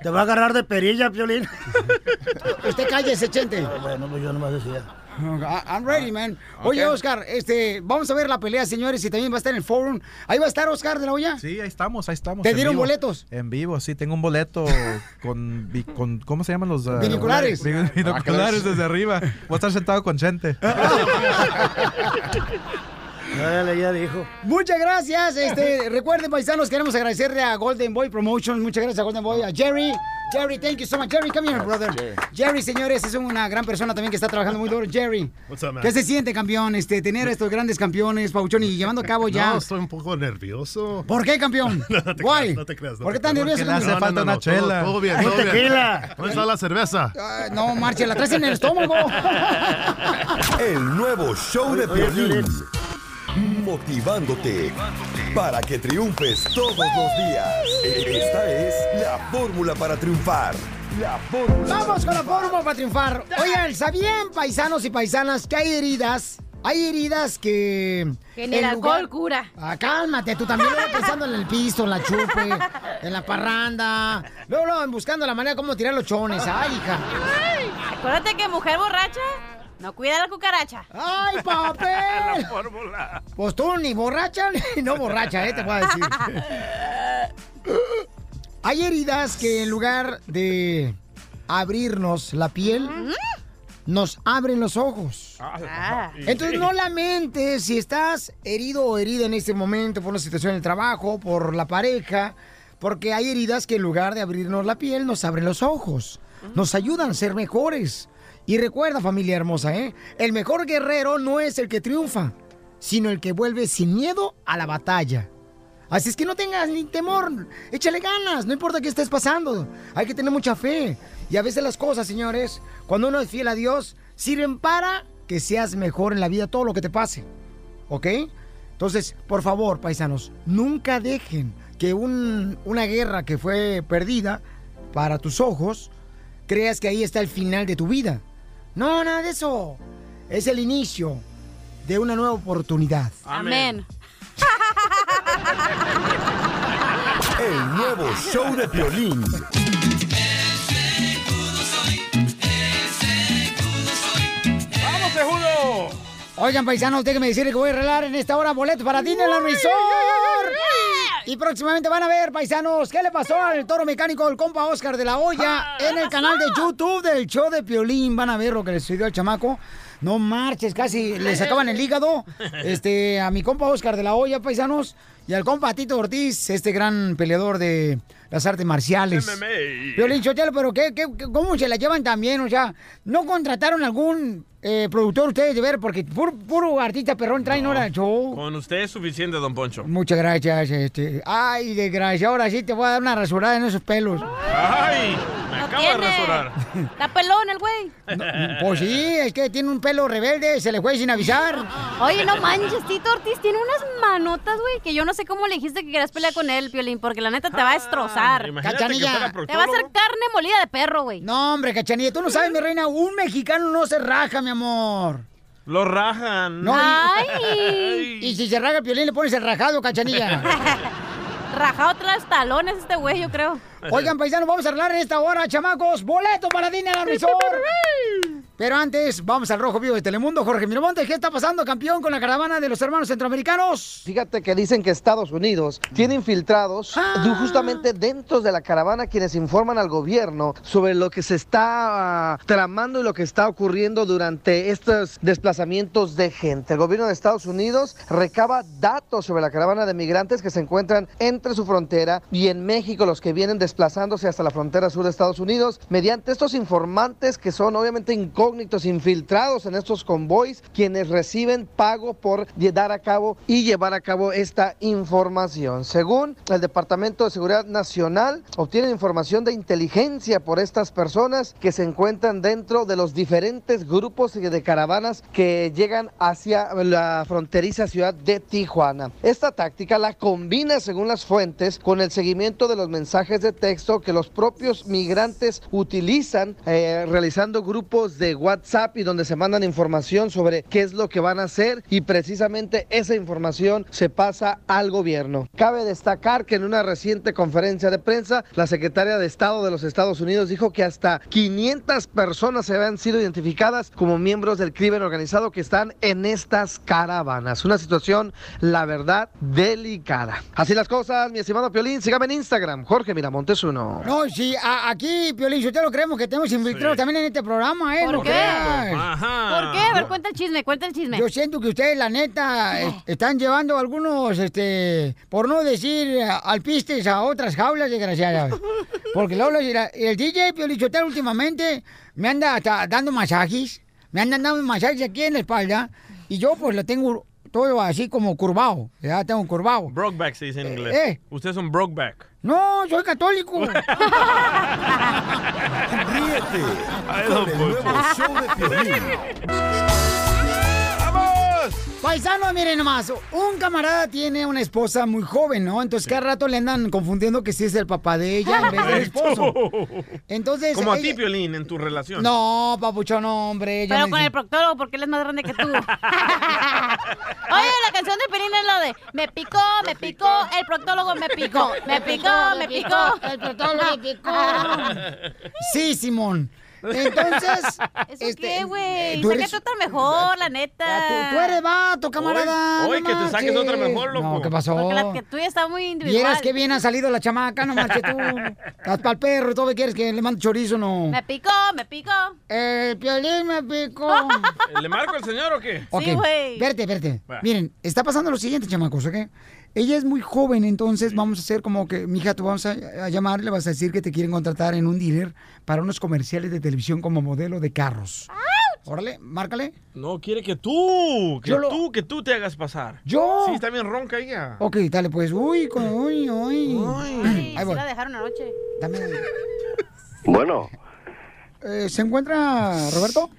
Te va a agarrar de perilla, Piolín. Usted cállese, Chente. Bueno, pues yo nomás decía. I'm ready, man. Oye. Oscar, este, vamos a ver la pelea, señores, y también va a estar en el forum. Ahí va a estar Oscar de la olla. Sí, ahí estamos, ahí estamos. ¿Te dieron vivo. boletos? En vivo, sí, tengo un boleto con, con ¿cómo se llaman los? ah, Binoculares. bin- Binoculares desde arriba. Voy a estar sentado con Chente. Dale, ya dijo. Muchas gracias. Este, recuerden, paisanos, queremos agradecerle a Golden Boy Promotions. Muchas gracias a Golden Boy, a Jerry. Jerry, thank you so much. Jerry, come here, brother. Jerry, señores, es una gran persona también que está trabajando muy duro. Jerry, What's up, man? ¿qué se siente, campeón? Este, tener a estos grandes campeones, Pauchón, y llevando a cabo ya. No, estoy un poco nervioso. ¿Por qué, campeón? No te Why? creas, no te creas. no ¿Por qué te tan nervioso, No, campeón? no, no, no, todo- Todo bien, todo bien. tequila. ¿Dónde está la cerveza? Ah, no, marcha, la traes en el estómago. El nuevo show de Piolín. Motivándote para que triunfes todos los días. Esta es la fórmula para triunfar. La fórmula. Vamos con la fórmula para triunfar. Oigan, ¿sabían, paisanos y paisanas, que hay heridas? Hay heridas que... Que ni el en alcohol cura. Ah, cálmate, tú también luego pensando en el piso, en la chupe, en la parranda. Luego, luego buscando la manera como tirar los chones. Ay, hija. Acuérdate que mujer borracha no cuida la cucaracha. ¡Ay, papel! La fórmula. Pues tú ni borracha ni no borracha, ¿eh? Te voy a decir. Hay heridas que en lugar de abrirnos la piel, nos abren los ojos. Ah. Entonces no lamentes si estás herido o herida en este momento por una situación en el trabajo, por la pareja, porque hay heridas que en lugar de abrirnos la piel nos abren los ojos, nos ayudan a ser mejores. Y recuerda familia hermosa, ¿eh? El mejor guerrero no es el que triunfa, sino el que vuelve sin miedo a la batalla. Así es que no tengas ni temor, échale ganas, no importa qué estés pasando, hay que tener mucha fe. Y a veces las cosas, señores, cuando uno es fiel a Dios, sirven para que seas mejor en la vida todo lo que te pase. ¿Ok? Entonces, por favor, paisanos, nunca dejen que un- una guerra que fue perdida para tus ojos, creas que ahí está el final de tu vida. No, nada de eso. Es el inicio de una nueva oportunidad. Amén. El nuevo show de Piolín. Oigan, paisanos, déjenme decirles que voy a regalar en esta hora boletos para Disneyland Resort. Y próximamente van a ver, paisanos, qué le pasó al toro mecánico del compa Oscar de la Hoya en el canal de YouTube del show de Piolín. Van a ver lo que le sucedió al chamaco. No marches, casi le sacaban el hígado este, a mi compa Oscar de la Hoya, paisanos. Y al compa Tito Ortiz, este gran peleador de las artes marciales. MMA. Piolín Sotelo, pero ¿qué, qué, qué- cómo se la llevan también? O sea, ¿no contrataron algún eh, productor ustedes de ver? Porque puro, puro artista perrón traen ahora al show. Con usted es suficiente, don Poncho. Muchas gracias, este. Ay, desgracia, ahora sí te voy a dar una rasurada en esos pelos. ¡Ay! Me acabo de rasurar. Está pelón el güey. Pues sí, es que tiene un pelo rebelde, se le fue sin avisar. Oye, no manches, Tito Ortiz tiene unas manotas, güey, que yo no sé cómo le dijiste que querías pelear con él, Piolín, porque la neta te va a destrozar. imagínate que Cachanilla. Te va a hacer carne molida de perro, güey. No, hombre, cachanilla, tú no sabes, mi reina, un mexicano no se raja, mi amor. Lo rajan. No, y, y si se raja el piolín, le pones el rajado, cachanilla. Rajado tras talones este güey, yo creo. Oigan, paisanos, vamos a arreglar en esta hora, chamacos, boleto para Disneyland Resort. Pero antes, vamos al Rojo Vivo de Telemundo. Jorge Miramontes, ¿qué está pasando, campeón, con la caravana de los hermanos centroamericanos? Fíjate que dicen que Estados Unidos tiene infiltrados du- justamente dentro de la caravana quienes informan al gobierno sobre lo que se está ah, tramando y lo que está ocurriendo durante estos desplazamientos de gente. El gobierno de Estados Unidos recaba datos sobre la caravana de migrantes que se encuentran entre su frontera y en México los que vienen desplazándose hasta la frontera sur de Estados Unidos mediante estos informantes que son obviamente incógnitos infiltrados en estos convoys quienes reciben pago por dar a cabo y llevar a cabo esta información. Según el Departamento de Seguridad Nacional, obtienen información de inteligencia por estas personas que se encuentran dentro de los diferentes grupos de caravanas que llegan hacia la fronteriza ciudad de Tijuana. Esta táctica la combina, según las fuentes, con el seguimiento de los mensajes de texto que los propios migrantes utilizan eh, realizando grupos de WhatsApp y donde se mandan información sobre qué es lo que van a hacer y precisamente esa información se pasa al gobierno. Cabe destacar que en una reciente conferencia de prensa, la secretaria de Estado de los Estados Unidos dijo que hasta 500 personas se habían sido identificadas como miembros del crimen organizado que están en estas caravanas. Una situación, la verdad, delicada. Así las cosas, mi estimado Piolín, sígame en Instagram, Jorge Miramontes uno. No, sí, a- aquí, Piolín, yo te lo creemos que tenemos infiltrados también en este programa, ¿eh? ¿Por No qué? ¿Por qué? A ver, cuenta el chisme, cuenta el chisme. Yo siento que ustedes, la neta, es- están llevando algunos, este, por no decir alpistes a otras jaulas desgraciadas. Porque Lola, el DJ Piolichotel últimamente me anda hasta dando masajes, me andan dando masajes aquí en la espalda, y yo pues lo tengo todo así como curvado, ya tengo curvado. Brokeback se dice en inglés. eh. Usted es un brokeback. No, soy católico. Ríete con el nuevo Poncho. show de Piolín. Paisano, miren nomás, un camarada tiene una esposa muy joven, ¿no? Entonces cada rato le andan confundiendo que sí es el papá de ella en vez del esposo. Entonces. Como a ti, Piolín, en tu relación. No, papuchón, no, hombre. Pero me con dice- el proctólogo, porque él es más grande que tú. Oye, la canción de Pelín es lo de Me picó, me picó, el proctólogo me picó, me picó, me picó. El proctólogo me picó. Sí, Simón. Entonces. ¿Eso este, qué, güey? Sácate eres- otra mejor, la neta. Tú, tú eres vato, camarada. Hoy- hoy no que te saques otra mejor, loco. No, ¿qué pasó? Porque la que tuya está muy individual. Vieras qué bien ha salido la chamaca, no marches tú. Estás para el perro, ¿todo quieres que le mande chorizo no? Me picó, me picó. El piolín me picó. ¿Le marco al señor o qué? Ok, espérate, espérate. Va. Miren, está pasando lo siguiente, chamacos, ¿ok? Ella es muy joven, entonces vamos a hacer como que, mija, tú vamos a, a llamar, le vas a decir que te quieren contratar en un dealer para unos comerciales de televisión como modelo de carros. Órale, márcale. No, quiere que tú, que Yo lo- tú, que tú te hagas pasar. ¿Yo? Sí, está bien ronca ella. Ok, dale, pues. Uy, con- uy, uy. Sí, Ahí sí voy. la dejaron anoche. Dame. Bueno, Eh, ¿Se encuentra Roberto?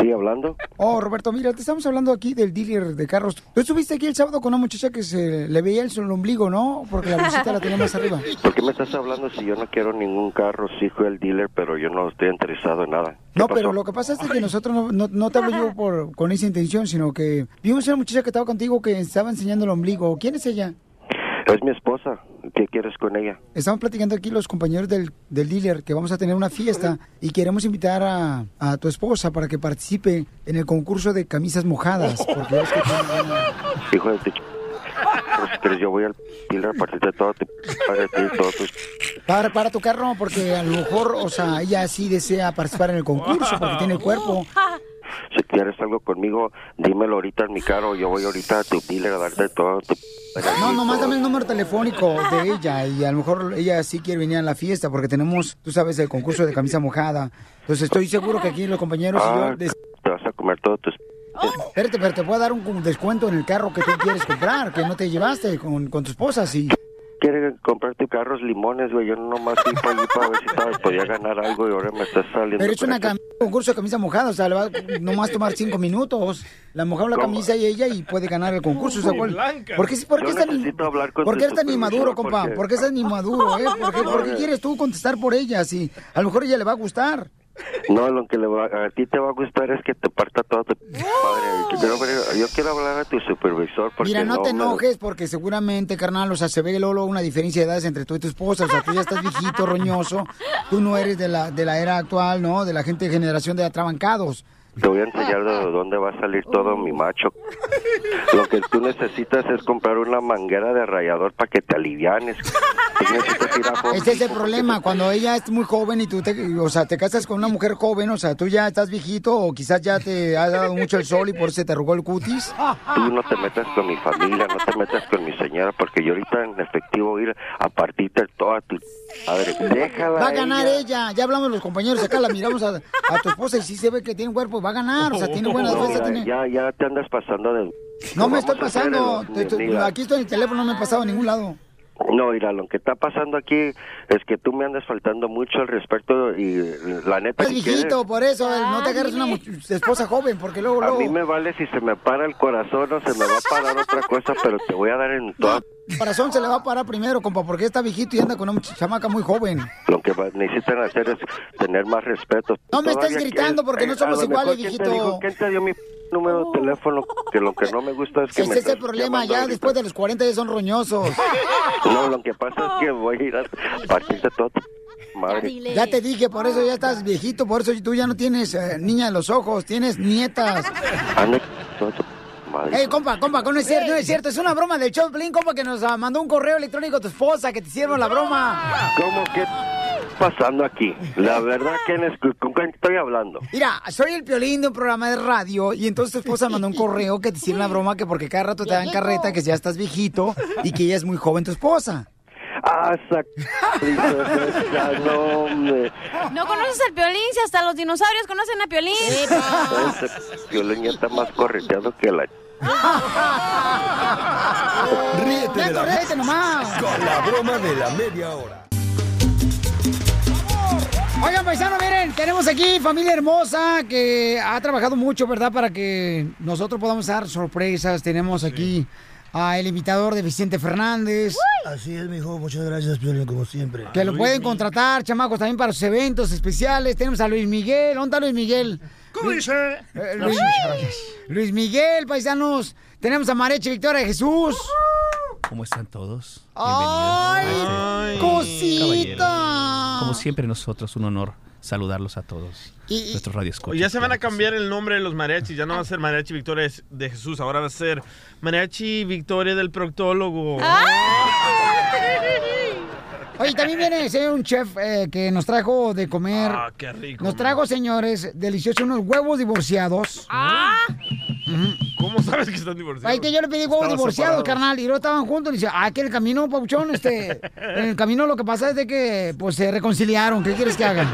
Sí, hablando. Oh, Roberto, mira, te estamos hablando aquí del dealer de carros. Tú estuviste aquí el sábado con una muchacha que se le veía el, el ombligo, ¿no? Porque la blusita la tenía más arriba. ¿Por qué me estás hablando si yo no quiero ningún carro? Sí, fui el dealer, pero yo no estoy interesado en nada. ¿Qué No, pasó? pero lo que pasa es que nosotros no, no, no te hablo yo por, con esa intención, sino que vimos a una muchacha que estaba contigo que estaba enseñando el ombligo. ¿Quién es ella? Es mi esposa. ¿Qué quieres con ella? Estamos platicando aquí los compañeros del, del dealer que vamos a tener una fiesta y queremos invitar a, a tu esposa para que participe en el concurso de camisas mojadas. Porque es que tiene buena- Hijo de tu... ch- Pero yo voy al dealer a partir de todo tu... Para ti, todo tu... Para, para tu carro, porque a lo mejor, o sea, ella sí desea participar en el concurso porque tiene el cuerpo. Si quieres algo conmigo, dímelo ahorita en mi carro. Yo voy ahorita a tu dealer a darte todo tu... No, nomás dame el número telefónico de ella y a lo mejor ella sí quiere venir a la fiesta porque tenemos, tú sabes, el concurso de camisa mojada. Entonces estoy seguro que aquí los compañeros y Ah, yo... des- te vas a comer todo tus... Espérate, pero te voy a dar un descuento en el carro que tú quieres comprar, que no te llevaste con, con tu esposa, sí. Quiere comprarte carros limones, güey. Yo nomás fui para allí para ver si sabes, podía ganar algo y ahora me estás saliendo. Pero es una cam- un concurso de camisa mojada, o sea, le va a nomás tomar cinco minutos. La mojamos la ¿Cómo? camisa y ella y puede ganar el concurso. o sea, Uy, ¿cuál- Blanca. ¿Por qué, por qué con ¿por tu qué eres tan supervisor inmaduro, compa? porque- ¿Por qué estás tan inmaduro, eh? ¿Por qué, por qué quieres tú contestar por ella? Si a lo mejor ella le va a gustar. No, lo que le va, a ti te va a gustar es que te parta todo tu padre. Yo quiero, ver- yo quiero hablar a tu supervisor porque Mira, no te me- enojes porque seguramente, carnal, o sea, se ve Lolo una diferencia de edades entre tú y tu esposa. O sea, tú ya estás viejito, roñoso. Tú no eres de la, de la era actual, ¿no? De la gente de generación de atrabancados. Te voy a enseñar de dónde va a salir todo mi macho. Lo que tú necesitas es comprar una manguera de rayador para que te alivianes. A Este es el problema, cuando ella es muy joven y tú te, o sea, te casas con una mujer joven, o sea, tú ya estás viejito o quizás ya te ha dado mucho el sol y por eso te arrugó el cutis. Tú no te metas con mi familia, no te metas con mi señora, porque yo ahorita en efectivo voy a ir a partirte toda tu madre. Déjala. Va a ganar ella. ella. Ya hablamos los compañeros acá, la miramos a, a tu esposa y sí se ve que tiene cuerpo, va a ganar, o sea, tiene buena No, defensa. ya, tiene... ya, ya te andas pasando de... No me estoy a pasando, el- aquí estoy en el teléfono, no me he pasado a ningún lado. No, mira, lo que está pasando aquí es que tú me andas faltando mucho al respecto y la neta... Es si viejito, quieres- por eso, no te agarres una esposa joven, porque luego, A luego... mí me vale si se me para el corazón o se me va a parar otra cosa, pero te voy a dar en toda... El corazón se le va a parar primero, compa, porque está viejito y anda con una chamaca muy joven. Lo que va- necesitan hacer es tener más respeto. No me estés gritando porque no eh, somos a lo mejor, iguales, ¿quién te viejito. dijo- ¿Quién te dio mi número de teléfono? Que lo que no me gusta es que Ese me es el problema, ya ahorita. después de los 40 ya son roñosos. No, lo que pasa es que voy a ir a partirte todo. Madre. Ya te dije, por eso ya estás viejito, por eso tú ya no tienes eh, niña de los ojos, tienes nietas. Anda, madre. Ey, compa, compa, no es cierto, no es cierto, es una broma del show, Pelín, compa, que nos ah, mandó un correo electrónico a tu esposa, que te hicieron la broma. ¿Cómo que está pasando aquí? La verdad que con quién estoy hablando. Mira, soy el Piolín de un programa de radio y entonces tu esposa mandó un correo que te hicieron la broma que porque cada rato te dan carreta, que ya estás viejito y que ella es muy joven tu esposa. Ah, sac... no, hombre. ¿No conoces al Piolín? Si hasta los dinosaurios conocen a Piolín. Ese violín ya está más correteado que la... Ríete de la nomás. con la broma de la media hora. Oigan, paisano, miren, tenemos aquí familia hermosa que ha trabajado mucho, ¿verdad? Para que nosotros podamos dar sorpresas. Tenemos aquí a el imitador de Vicente Fernández. Así es, mijo. Muchas gracias, Piolín, como siempre. Que lo pueden contratar, chamacos, también para sus eventos especiales. Tenemos a Luis Miguel. ¿Dónde está Luis Miguel? ¿Cómo Luis- dice? Eh, Luis, Luis Miguel, paisanos. Tenemos a Mareche Victoria de Jesús. ¿Cómo están todos? ¡Ay, Bienvenidos. cosita! Caballero. Como siempre nosotros, un honor saludarlos a todos. Y- Nuestros radioescuchas. ya se van a cambiar el nombre de los mariachis. Ya no va a ser Mariachi Victoria de Jesús. Ahora va a ser Mariachi Victoria del Proctólogo. Oye, también viene señor, un chef eh, que nos trajo de comer. Ah, qué rico. Nos trajo, señores, deliciosos unos huevos divorciados. ¿Cómo sabes que están divorciados? Ay, que yo le pedí huevos Estaban divorciados, separados. carnal, y luego estaban juntos. Y dice, ah, que en el camino, Pauchón, este. En el camino lo que pasa es de que, pues, se reconciliaron. ¿Qué quieres que hagan?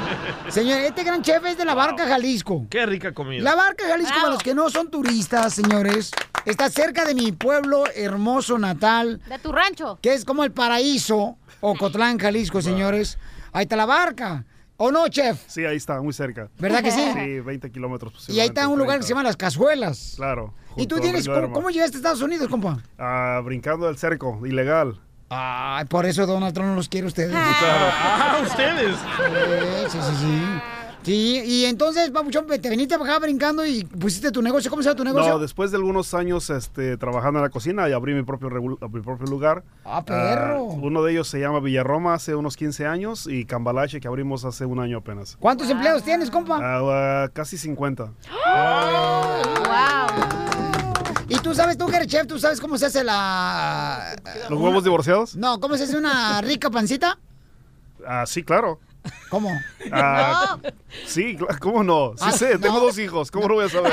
Señor, este gran chef es de la Barca Jalisco. Qué rica comida. La Barca Jalisco, para los que no son turistas, señores, está cerca de mi pueblo hermoso natal. De tu rancho. Que es como el paraíso, Ocotlán, Jalisco, señores. Ahí está la barca. ¿O no, chef? Sí, ahí está, muy cerca. ¿Verdad que sí? Sí, 20 kilómetros. Y ahí está un lugar que se llama Las Cazuelas. Claro. ¿Y tú tienes, cómo, llegaste a Estados Unidos, compa? Ah, brincando del cerco, ilegal. Ay, por eso Donald Trump no los quiere a ustedes. Claro. Ah, ustedes. Sí, sí, sí, sí. Sí, y entonces, papuchón, te viniste para acá brincando y pusiste tu negocio. ¿Cómo se llama tu negocio? No, después de algunos años este, trabajando en la cocina y abrí mi propio, mi propio lugar. ¡Ah, perro! uno de ellos se llama Villaroma hace unos 15 años y Cambalache que abrimos hace un año apenas. ¿Cuántos empleados tienes, compa? Ah, ah, casi 50. Y tú sabes, tú que eres chef, ¿tú sabes cómo se hace la... ¿Los huevos divorciados? No, ¿cómo se hace una rica pancita? Ah, sí, claro. ¿Cómo? Ah, Sí, ¿cómo no? Sí Ah, sé, tengo dos hijos, ¿cómo no voy a saber?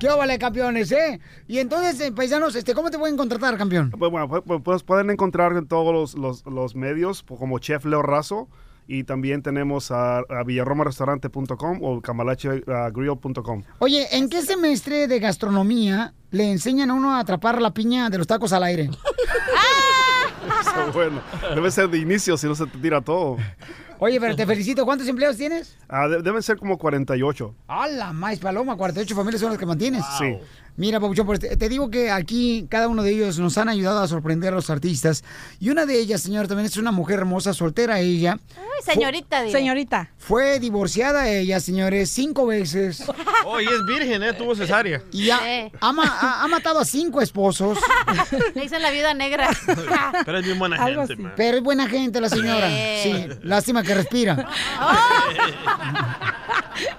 ¿Qué vale, campeones, eh? Y entonces, eh, paisanos, este, ¿cómo te pueden contratar, campeón? Pues, bueno, pues, pues, pues, pueden encontrar en todos los, los- los medios pues, como Chef Leo Razo y también tenemos a, a villaromarestaurante.com o cambalachegrill.com. Oye, ¿en qué semestre de gastronomía le enseñan a uno a atrapar la piña de los tacos al aire? Está bueno. Debe ser de inicio, si no se te tira todo. Oye, pero te felicito. ¿Cuántos empleados tienes? Ah, de- deben ser como 48. ¡Hala, más paloma! 48 familias son las que mantienes. Sí. Mira, Pabuchón, pues te, digo que aquí cada uno de ellos nos han ayudado a sorprender a los artistas. Y una de ellas, señor, también es una mujer hermosa, soltera ella. Ay, señorita, dile. Señorita. Fue divorciada ella, señores, cinco veces. Oh, y es virgen, ¿eh? Tuvo cesárea. Y ha, ha ma- ha- ha matado a cinco esposos. Le dicen la viuda negra. Pero es bien buena Algo gente, man. Pero es buena gente la señora. Sí. Sí, lástima que respira.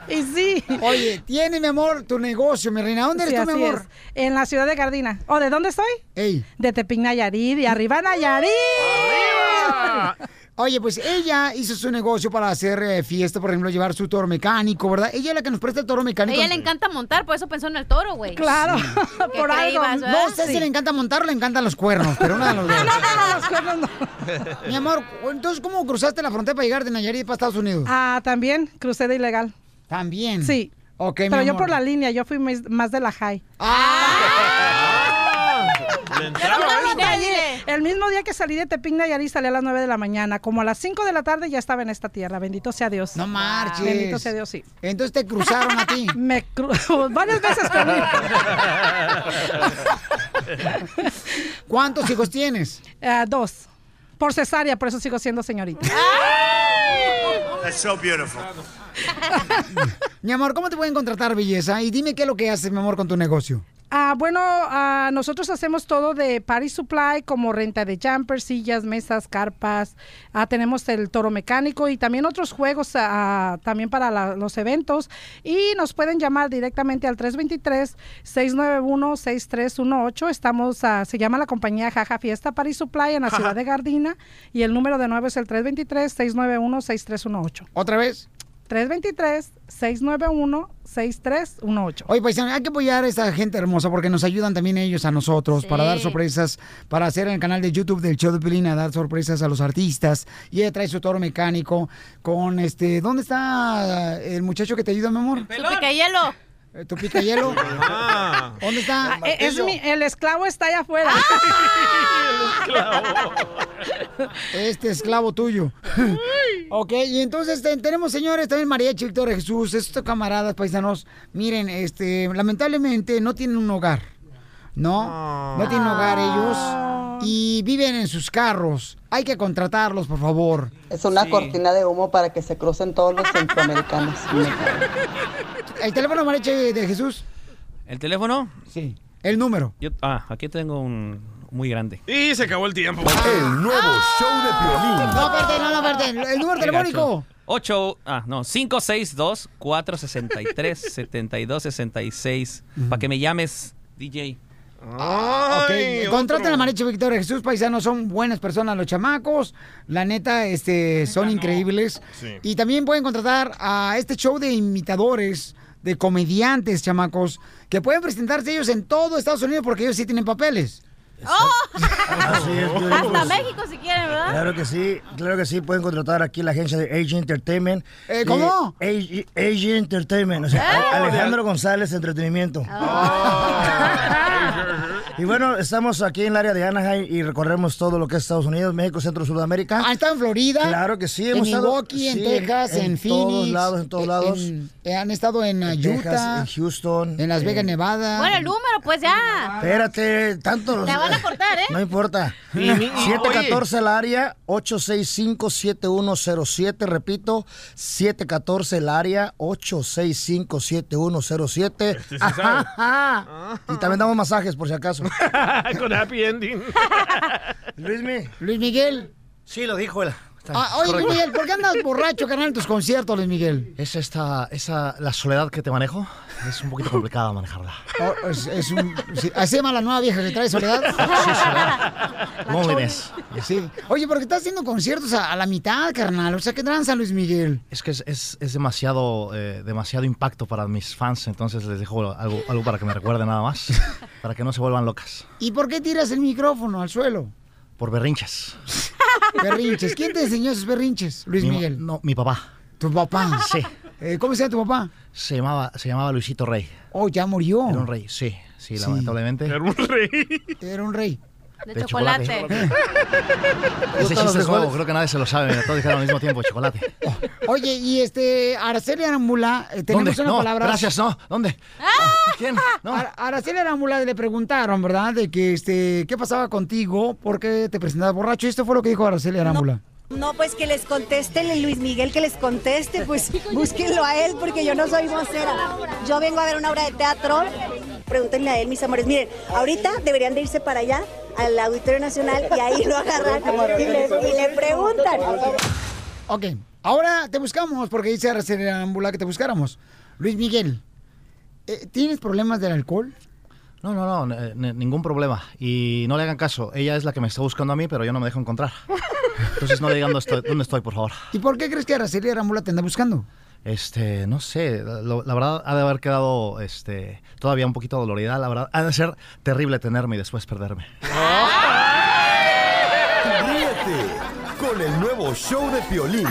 Y sí. Oye, tiene, mi amor, tu negocio, mi reina. ¿Dónde eres Sí, tú, mi amor? Es. En la ciudad de Gardina. ¿O de dónde estoy? Ey. De Tepic, Nayarit. Y arriba Nayarit. Oye, pues ella hizo su negocio para hacer eh, fiesta, por ejemplo, llevar su toro mecánico, ¿verdad? Ella es la que nos presta el toro A mecánico. ella le encanta montar, por eso pensó en el toro, güey. Claro, ¿Qué por algo. verdad? No sé si le encanta montar o le encantan los cuernos, pero una de los dos. Mi amor, entonces, ¿cómo cruzaste la frontera para llegar de Nayarit para Estados Unidos? Ah, también crucé de ilegal. También. Sí. Ok, mi Pero yo por la línea, yo fui más de la high. Le entraba eso. El mismo día que salí de Tepic Nayarit salí a las 9 de la mañana. Como a las 5 de la tarde ya estaba en esta tierra. Bendito sea Dios. No marches. Bendito sea Dios, sí. Entonces te cruzaron a ti. Me cru- varias veces con él. ¿Cuántos hijos tienes? Eh, dos. Por cesárea, por eso sigo siendo señorita. That's so beautiful. Mi amor, ¿cómo te pueden contratar, belleza? Y dime qué es lo que haces, mi amor, con tu negocio. Ah, bueno, ah, nosotros hacemos todo de party supply, como renta de jumpers, sillas, mesas, carpas. Ah, tenemos el toro mecánico y también otros juegos ah, también para la- los eventos. Y nos pueden llamar directamente al 323-691-6318. Estamos, ah, se llama la compañía Jaja Fiesta Party Supply en la Jaja. ciudad de Gardina. Y el número de nuevo es el 323-691-6318. ¿Otra vez? 323-691-6318. Oye, paisano, hay que apoyar a esta gente hermosa porque nos ayudan también ellos a nosotros para dar sorpresas, para hacer en el canal de YouTube del show de Pelín, a dar sorpresas a los artistas. Y ella trae su toro mecánico con este. ¿Dónde está el muchacho que te ayuda, mi amor? Tu picayelo. Eh, ¿Tu pica hielo? ¿Dónde está? Ah, eh, es mi- el esclavo está allá afuera. Este esclavo tuyo. ok, y entonces te- tenemos, señores, también María Víctor Jesús, estos camaradas paisanos. Miren, este, lamentablemente no tienen un hogar. ¿No? No tienen hogar ellos. Y viven en sus carros. Hay que contratarlos, por favor. Es una cortina de humo para que se crucen todos los centroamericanos. ¿El teléfono María de Jesús? ¿El teléfono? Sí. ¿El número? Yo, ah, aquí tengo un muy grande. Y se acabó el tiempo. El nuevo show de Piolín. No, espérate, no, no, espérate. El número telefónico. 8, ah, no, 562-463-7266. Para que me llames, DJ. Ah, ok. Contraten a Marecho Victoria Jesús, paisanos, son buenas personas los chamacos. La neta, este, son increíbles. Sí. Y también pueden contratar a este show de imitadores, de comediantes, chamacos, que pueden presentarse ellos en todo Estados Unidos porque ellos sí tienen papeles. Así es, Hasta. México si quieren, ¿verdad? Claro que sí, claro que sí, pueden contratar aquí la agencia de AG Entertainment. Eh, ¿cómo? Eh, AG, AG Entertainment, o sea, Ah. Alejandro González Entretenimiento. Y bueno, estamos aquí en el área de Anaheim y recorremos todo lo que es Estados Unidos, México, Centro, Sudamérica. Ah, está en Florida. Claro que sí, En hemos estado- Milwaukee, en sí, Texas, en, en Phoenix. todos lados, en todos lados. en- han estado en, uh, En Utah. Texas, en Houston. En Las Vegas, en- Nevada. Bueno, el número, pues ya. Espérate, tanto. Te van a cortar, ¿eh? No importa. Y- y- 714 el área, 865-7107, repito, 714 el área, 865-7107. Este sí y también damos masajes, por si acaso. Con happy ending. Luismi. Luis Miguel. Sí, lo dijo él. Ah, oye, Luis Miguel, ¿por qué andas borracho, carnal, en tus conciertos, Luis Miguel? Es esta, esa, la soledad que te manejo, es un poquito complicada manejarla. Oh, es, es un, sí, ¿Así se llama la nueva vieja que trae Soledad? ¿Cómo vienes? Sí. Oye, porque estás haciendo conciertos a, a la mitad, carnal. O sea, ¿qué tranza, Luis Miguel? Es que es, es- es demasiado, eh, demasiado impacto para mis fans, entonces les dejo algo, algo para que me recuerden nada más, para que no se vuelvan locas. ¿Y por qué tiras el micrófono al suelo? Por berrinches. Berrinches. ¿Quién te enseñó esos berrinches, Luis Mi- Miguel? No, mi papá. ¿Tu papá? Sí. Eh, ¿Cómo se llama tu papá? Se llamaba, se llamaba Luisito Rey. Oh, ya murió. Era un rey, sí, sí, Sí. lamentablemente. Era un rey. Era un rey. De, De chocolate. chocolate. Ese chiste es nuevo, creo que nadie se lo sabe, todos dijeron al mismo tiempo, chocolate. Oye, y este, Araceli Arambula, eh, tenemos ¿Dónde? una No, palabra. gracias, no, ¿dónde? ¿Quién? Araceli Arambula le preguntaron, ¿verdad? De que, este, ¿qué pasaba contigo? ¿Por qué te presentabas borracho? Y esto fue lo que dijo Araceli Arambula. No, pues que les conteste el Luis Miguel, que les conteste, pues búsquenlo a él porque yo no soy vocera. Yo vengo a ver una obra de teatro, pregúntenle a él, mis amores. Miren, ahorita deberían de irse para allá, al Auditorio Nacional, y ahí lo agarran y le, y le preguntan. Ok, ahora te buscamos porque dice Arambula que te buscáramos. Luis Miguel, eh, ¿tienes problemas del alcohol? No, no, no, ningún problema. Y no le hagan caso, ella es la que me está buscando a mí, pero yo no me dejo encontrar. Entonces no le digan dónde estoy, dónde estoy, por favor. ¿Y por qué crees que Araceli Arambula te anda buscando? Este, no sé, lo- la verdad ha de haber quedado este, todavía un poquito dolorida, la verdad. Ha de ser terrible tenerme y después perderme. Ríete con el nuevo show de Piolín.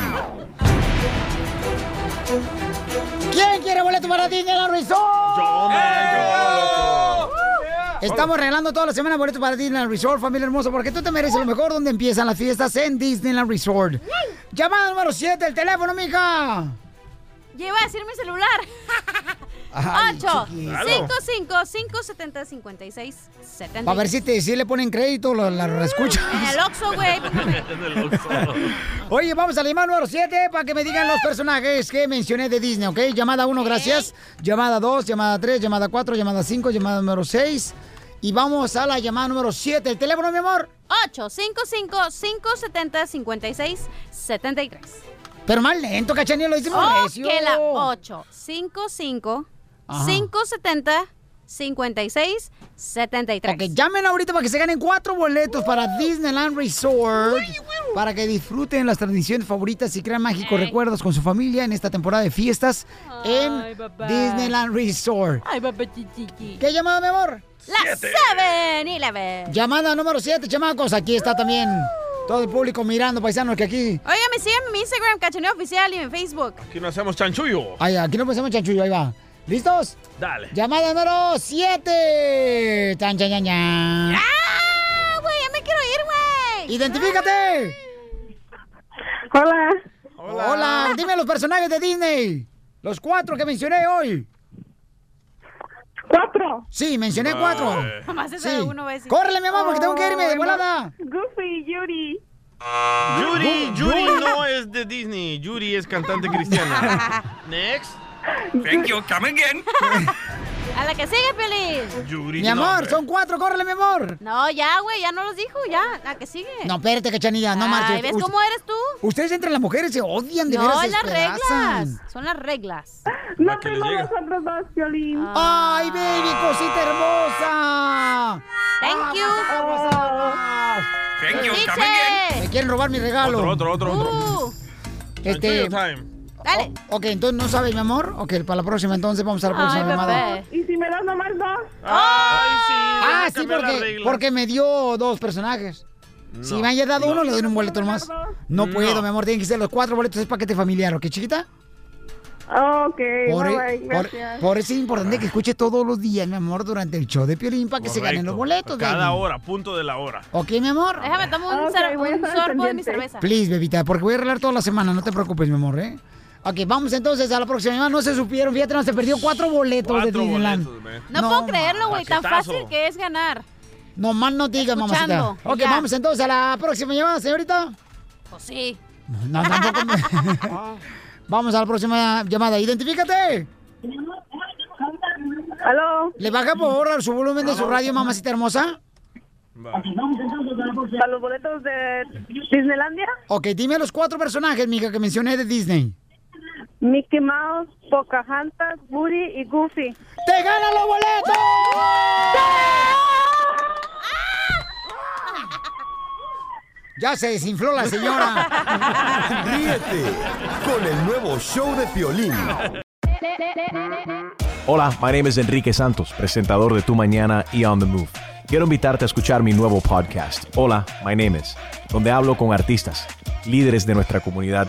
¿Quién quiere boleto para Disneyland Resort? Estamos regalando toda la semana boletos para Disneyland Resort, familia hermosa, porque tú te mereces lo mejor donde empiezan las fiestas en Disneyland Resort. Llamada número 7, el teléfono, mija. Iba a decir mi celular. Ay, 8 chiquito. 55 570 56 70. Para ver si, te, si le ponen crédito la, la. En el Oxxo, güey. Oye, vamos a la llamada número 7 para que me digan los personajes que mencioné de Disney, ¿ok? Llamada 1, gracias. Llamada 2, llamada 3, llamada 4, llamada 5, llamada número 6. Y vamos a la llamada número 7. ¿El teléfono, mi amor? 855 570 56 73. Pero más lento, cachanilla, lo hicimos Oh, recio. que la 855 Ajá. 570 56 73. Ok, llamen ahorita para que se ganen cuatro boletos para Disneyland Resort. Para que disfruten las tradiciones favoritas y crean mágicos recuerdos con su familia en esta temporada de fiestas en Disneyland Resort. Ay, papá chichiqui. ¿Qué llamada, mi amor? La 7-Eleven. Llamada número 7, chamacos. Aquí está también todo el público mirando, paisanos, que aquí. Oiga, me siguen en mi Instagram, Cachaneo Oficial, y en Facebook. Aquí no hacemos chanchullo. Ay, aquí no pensamos chanchullo, ahí va. ¿Listos? Dale. Llamada número 7. Tan, chan, chan, chan. ¡Ah, güey! ¡Ya me quiero ir, güey! ¡Identifícate! Hola. Hola. Dime los personajes de Disney. Los cuatro que mencioné hoy. ¿Cuatro? Sí, mencioné cuatro. Nomás ese Sí. uno decir. Córrele, mi amor, porque tengo que irme de volada. Goofy, Yuri. Yuri, Yuri no es de Disney. Yuri es cantante cristiana. Next. Thank you, come again. A la que sigue, Pelín. Yuri. Mi amor, son cuatro, córrele, mi amor. No, ya, güey, ya no los dijo, ya. La que sigue. No, espérate, cachanilla, no marches. ¿ves cómo eres tú? Ustedes entre las mujeres se odian de no, veras. es las reglas. Son las reglas. No tengo llega. los otros dos, Violín. ¡Ay, baby, cosita hermosa! Thank you. Thank you, come again. Me quieren robar mi regalo. Otro, otro, otro, otro. Uh, Este, Dale. ok, entonces no sabes, mi amor. Ok, para la próxima, entonces vamos a la Ay, próxima llamada. bebé. ¿Y si me das nomás dos? Ay, sí. Ah, sí, porque, porque me dio dos personajes. Si me haya dado uno, le doy un boleto más. No, No. puedo, mi amor, tienen que ser los cuatro boletos, es paquete familiar, ¿ok, chiquita? Ok, Por, bye, e- bye, por- gracias. por eso es importante que escuche todos los días, mi amor, durante el show de Piolín para que se ganen los boletos, Cada baby. hora, punto de la hora. ¿Ok, mi amor? Déjame tomar un, sorbo de mi cerveza. Please, bebita, porque voy a arreglar toda la semana, no te preocupes, mi amor, ¿eh? Ok, vamos entonces a la próxima llamada. No se supieron, fíjate, no se perdió cuatro boletos de Disneyland. boletos. No, No, puedo creerlo, güey. Tan fácil que es ganar. No más no digas, mamacita. Ok, ya. vamos entonces a la próxima llamada, señorita. Pues sí. No, tampoco. me- Vamos a la próxima llamada. Identifícate. ¿Aló? ¿Le baja por favor su volumen de su radio, mamacita hermosa? ¿A los boletos de Disneylandia? Ok, dime los cuatro personajes, mija, que mencioné de Disney. Mickey Mouse, Pocahontas, Woody y Goofy. ¡Te ganan los boletos! Ya se desinfló la señora. Ríete con el nuevo show de Piolín. Hola, my name is Enrique Santos, presentador de Tu Mañana y On the Move. Quiero invitarte a escuchar mi nuevo podcast, Hola, my name is, donde hablo con artistas, líderes de nuestra comunidad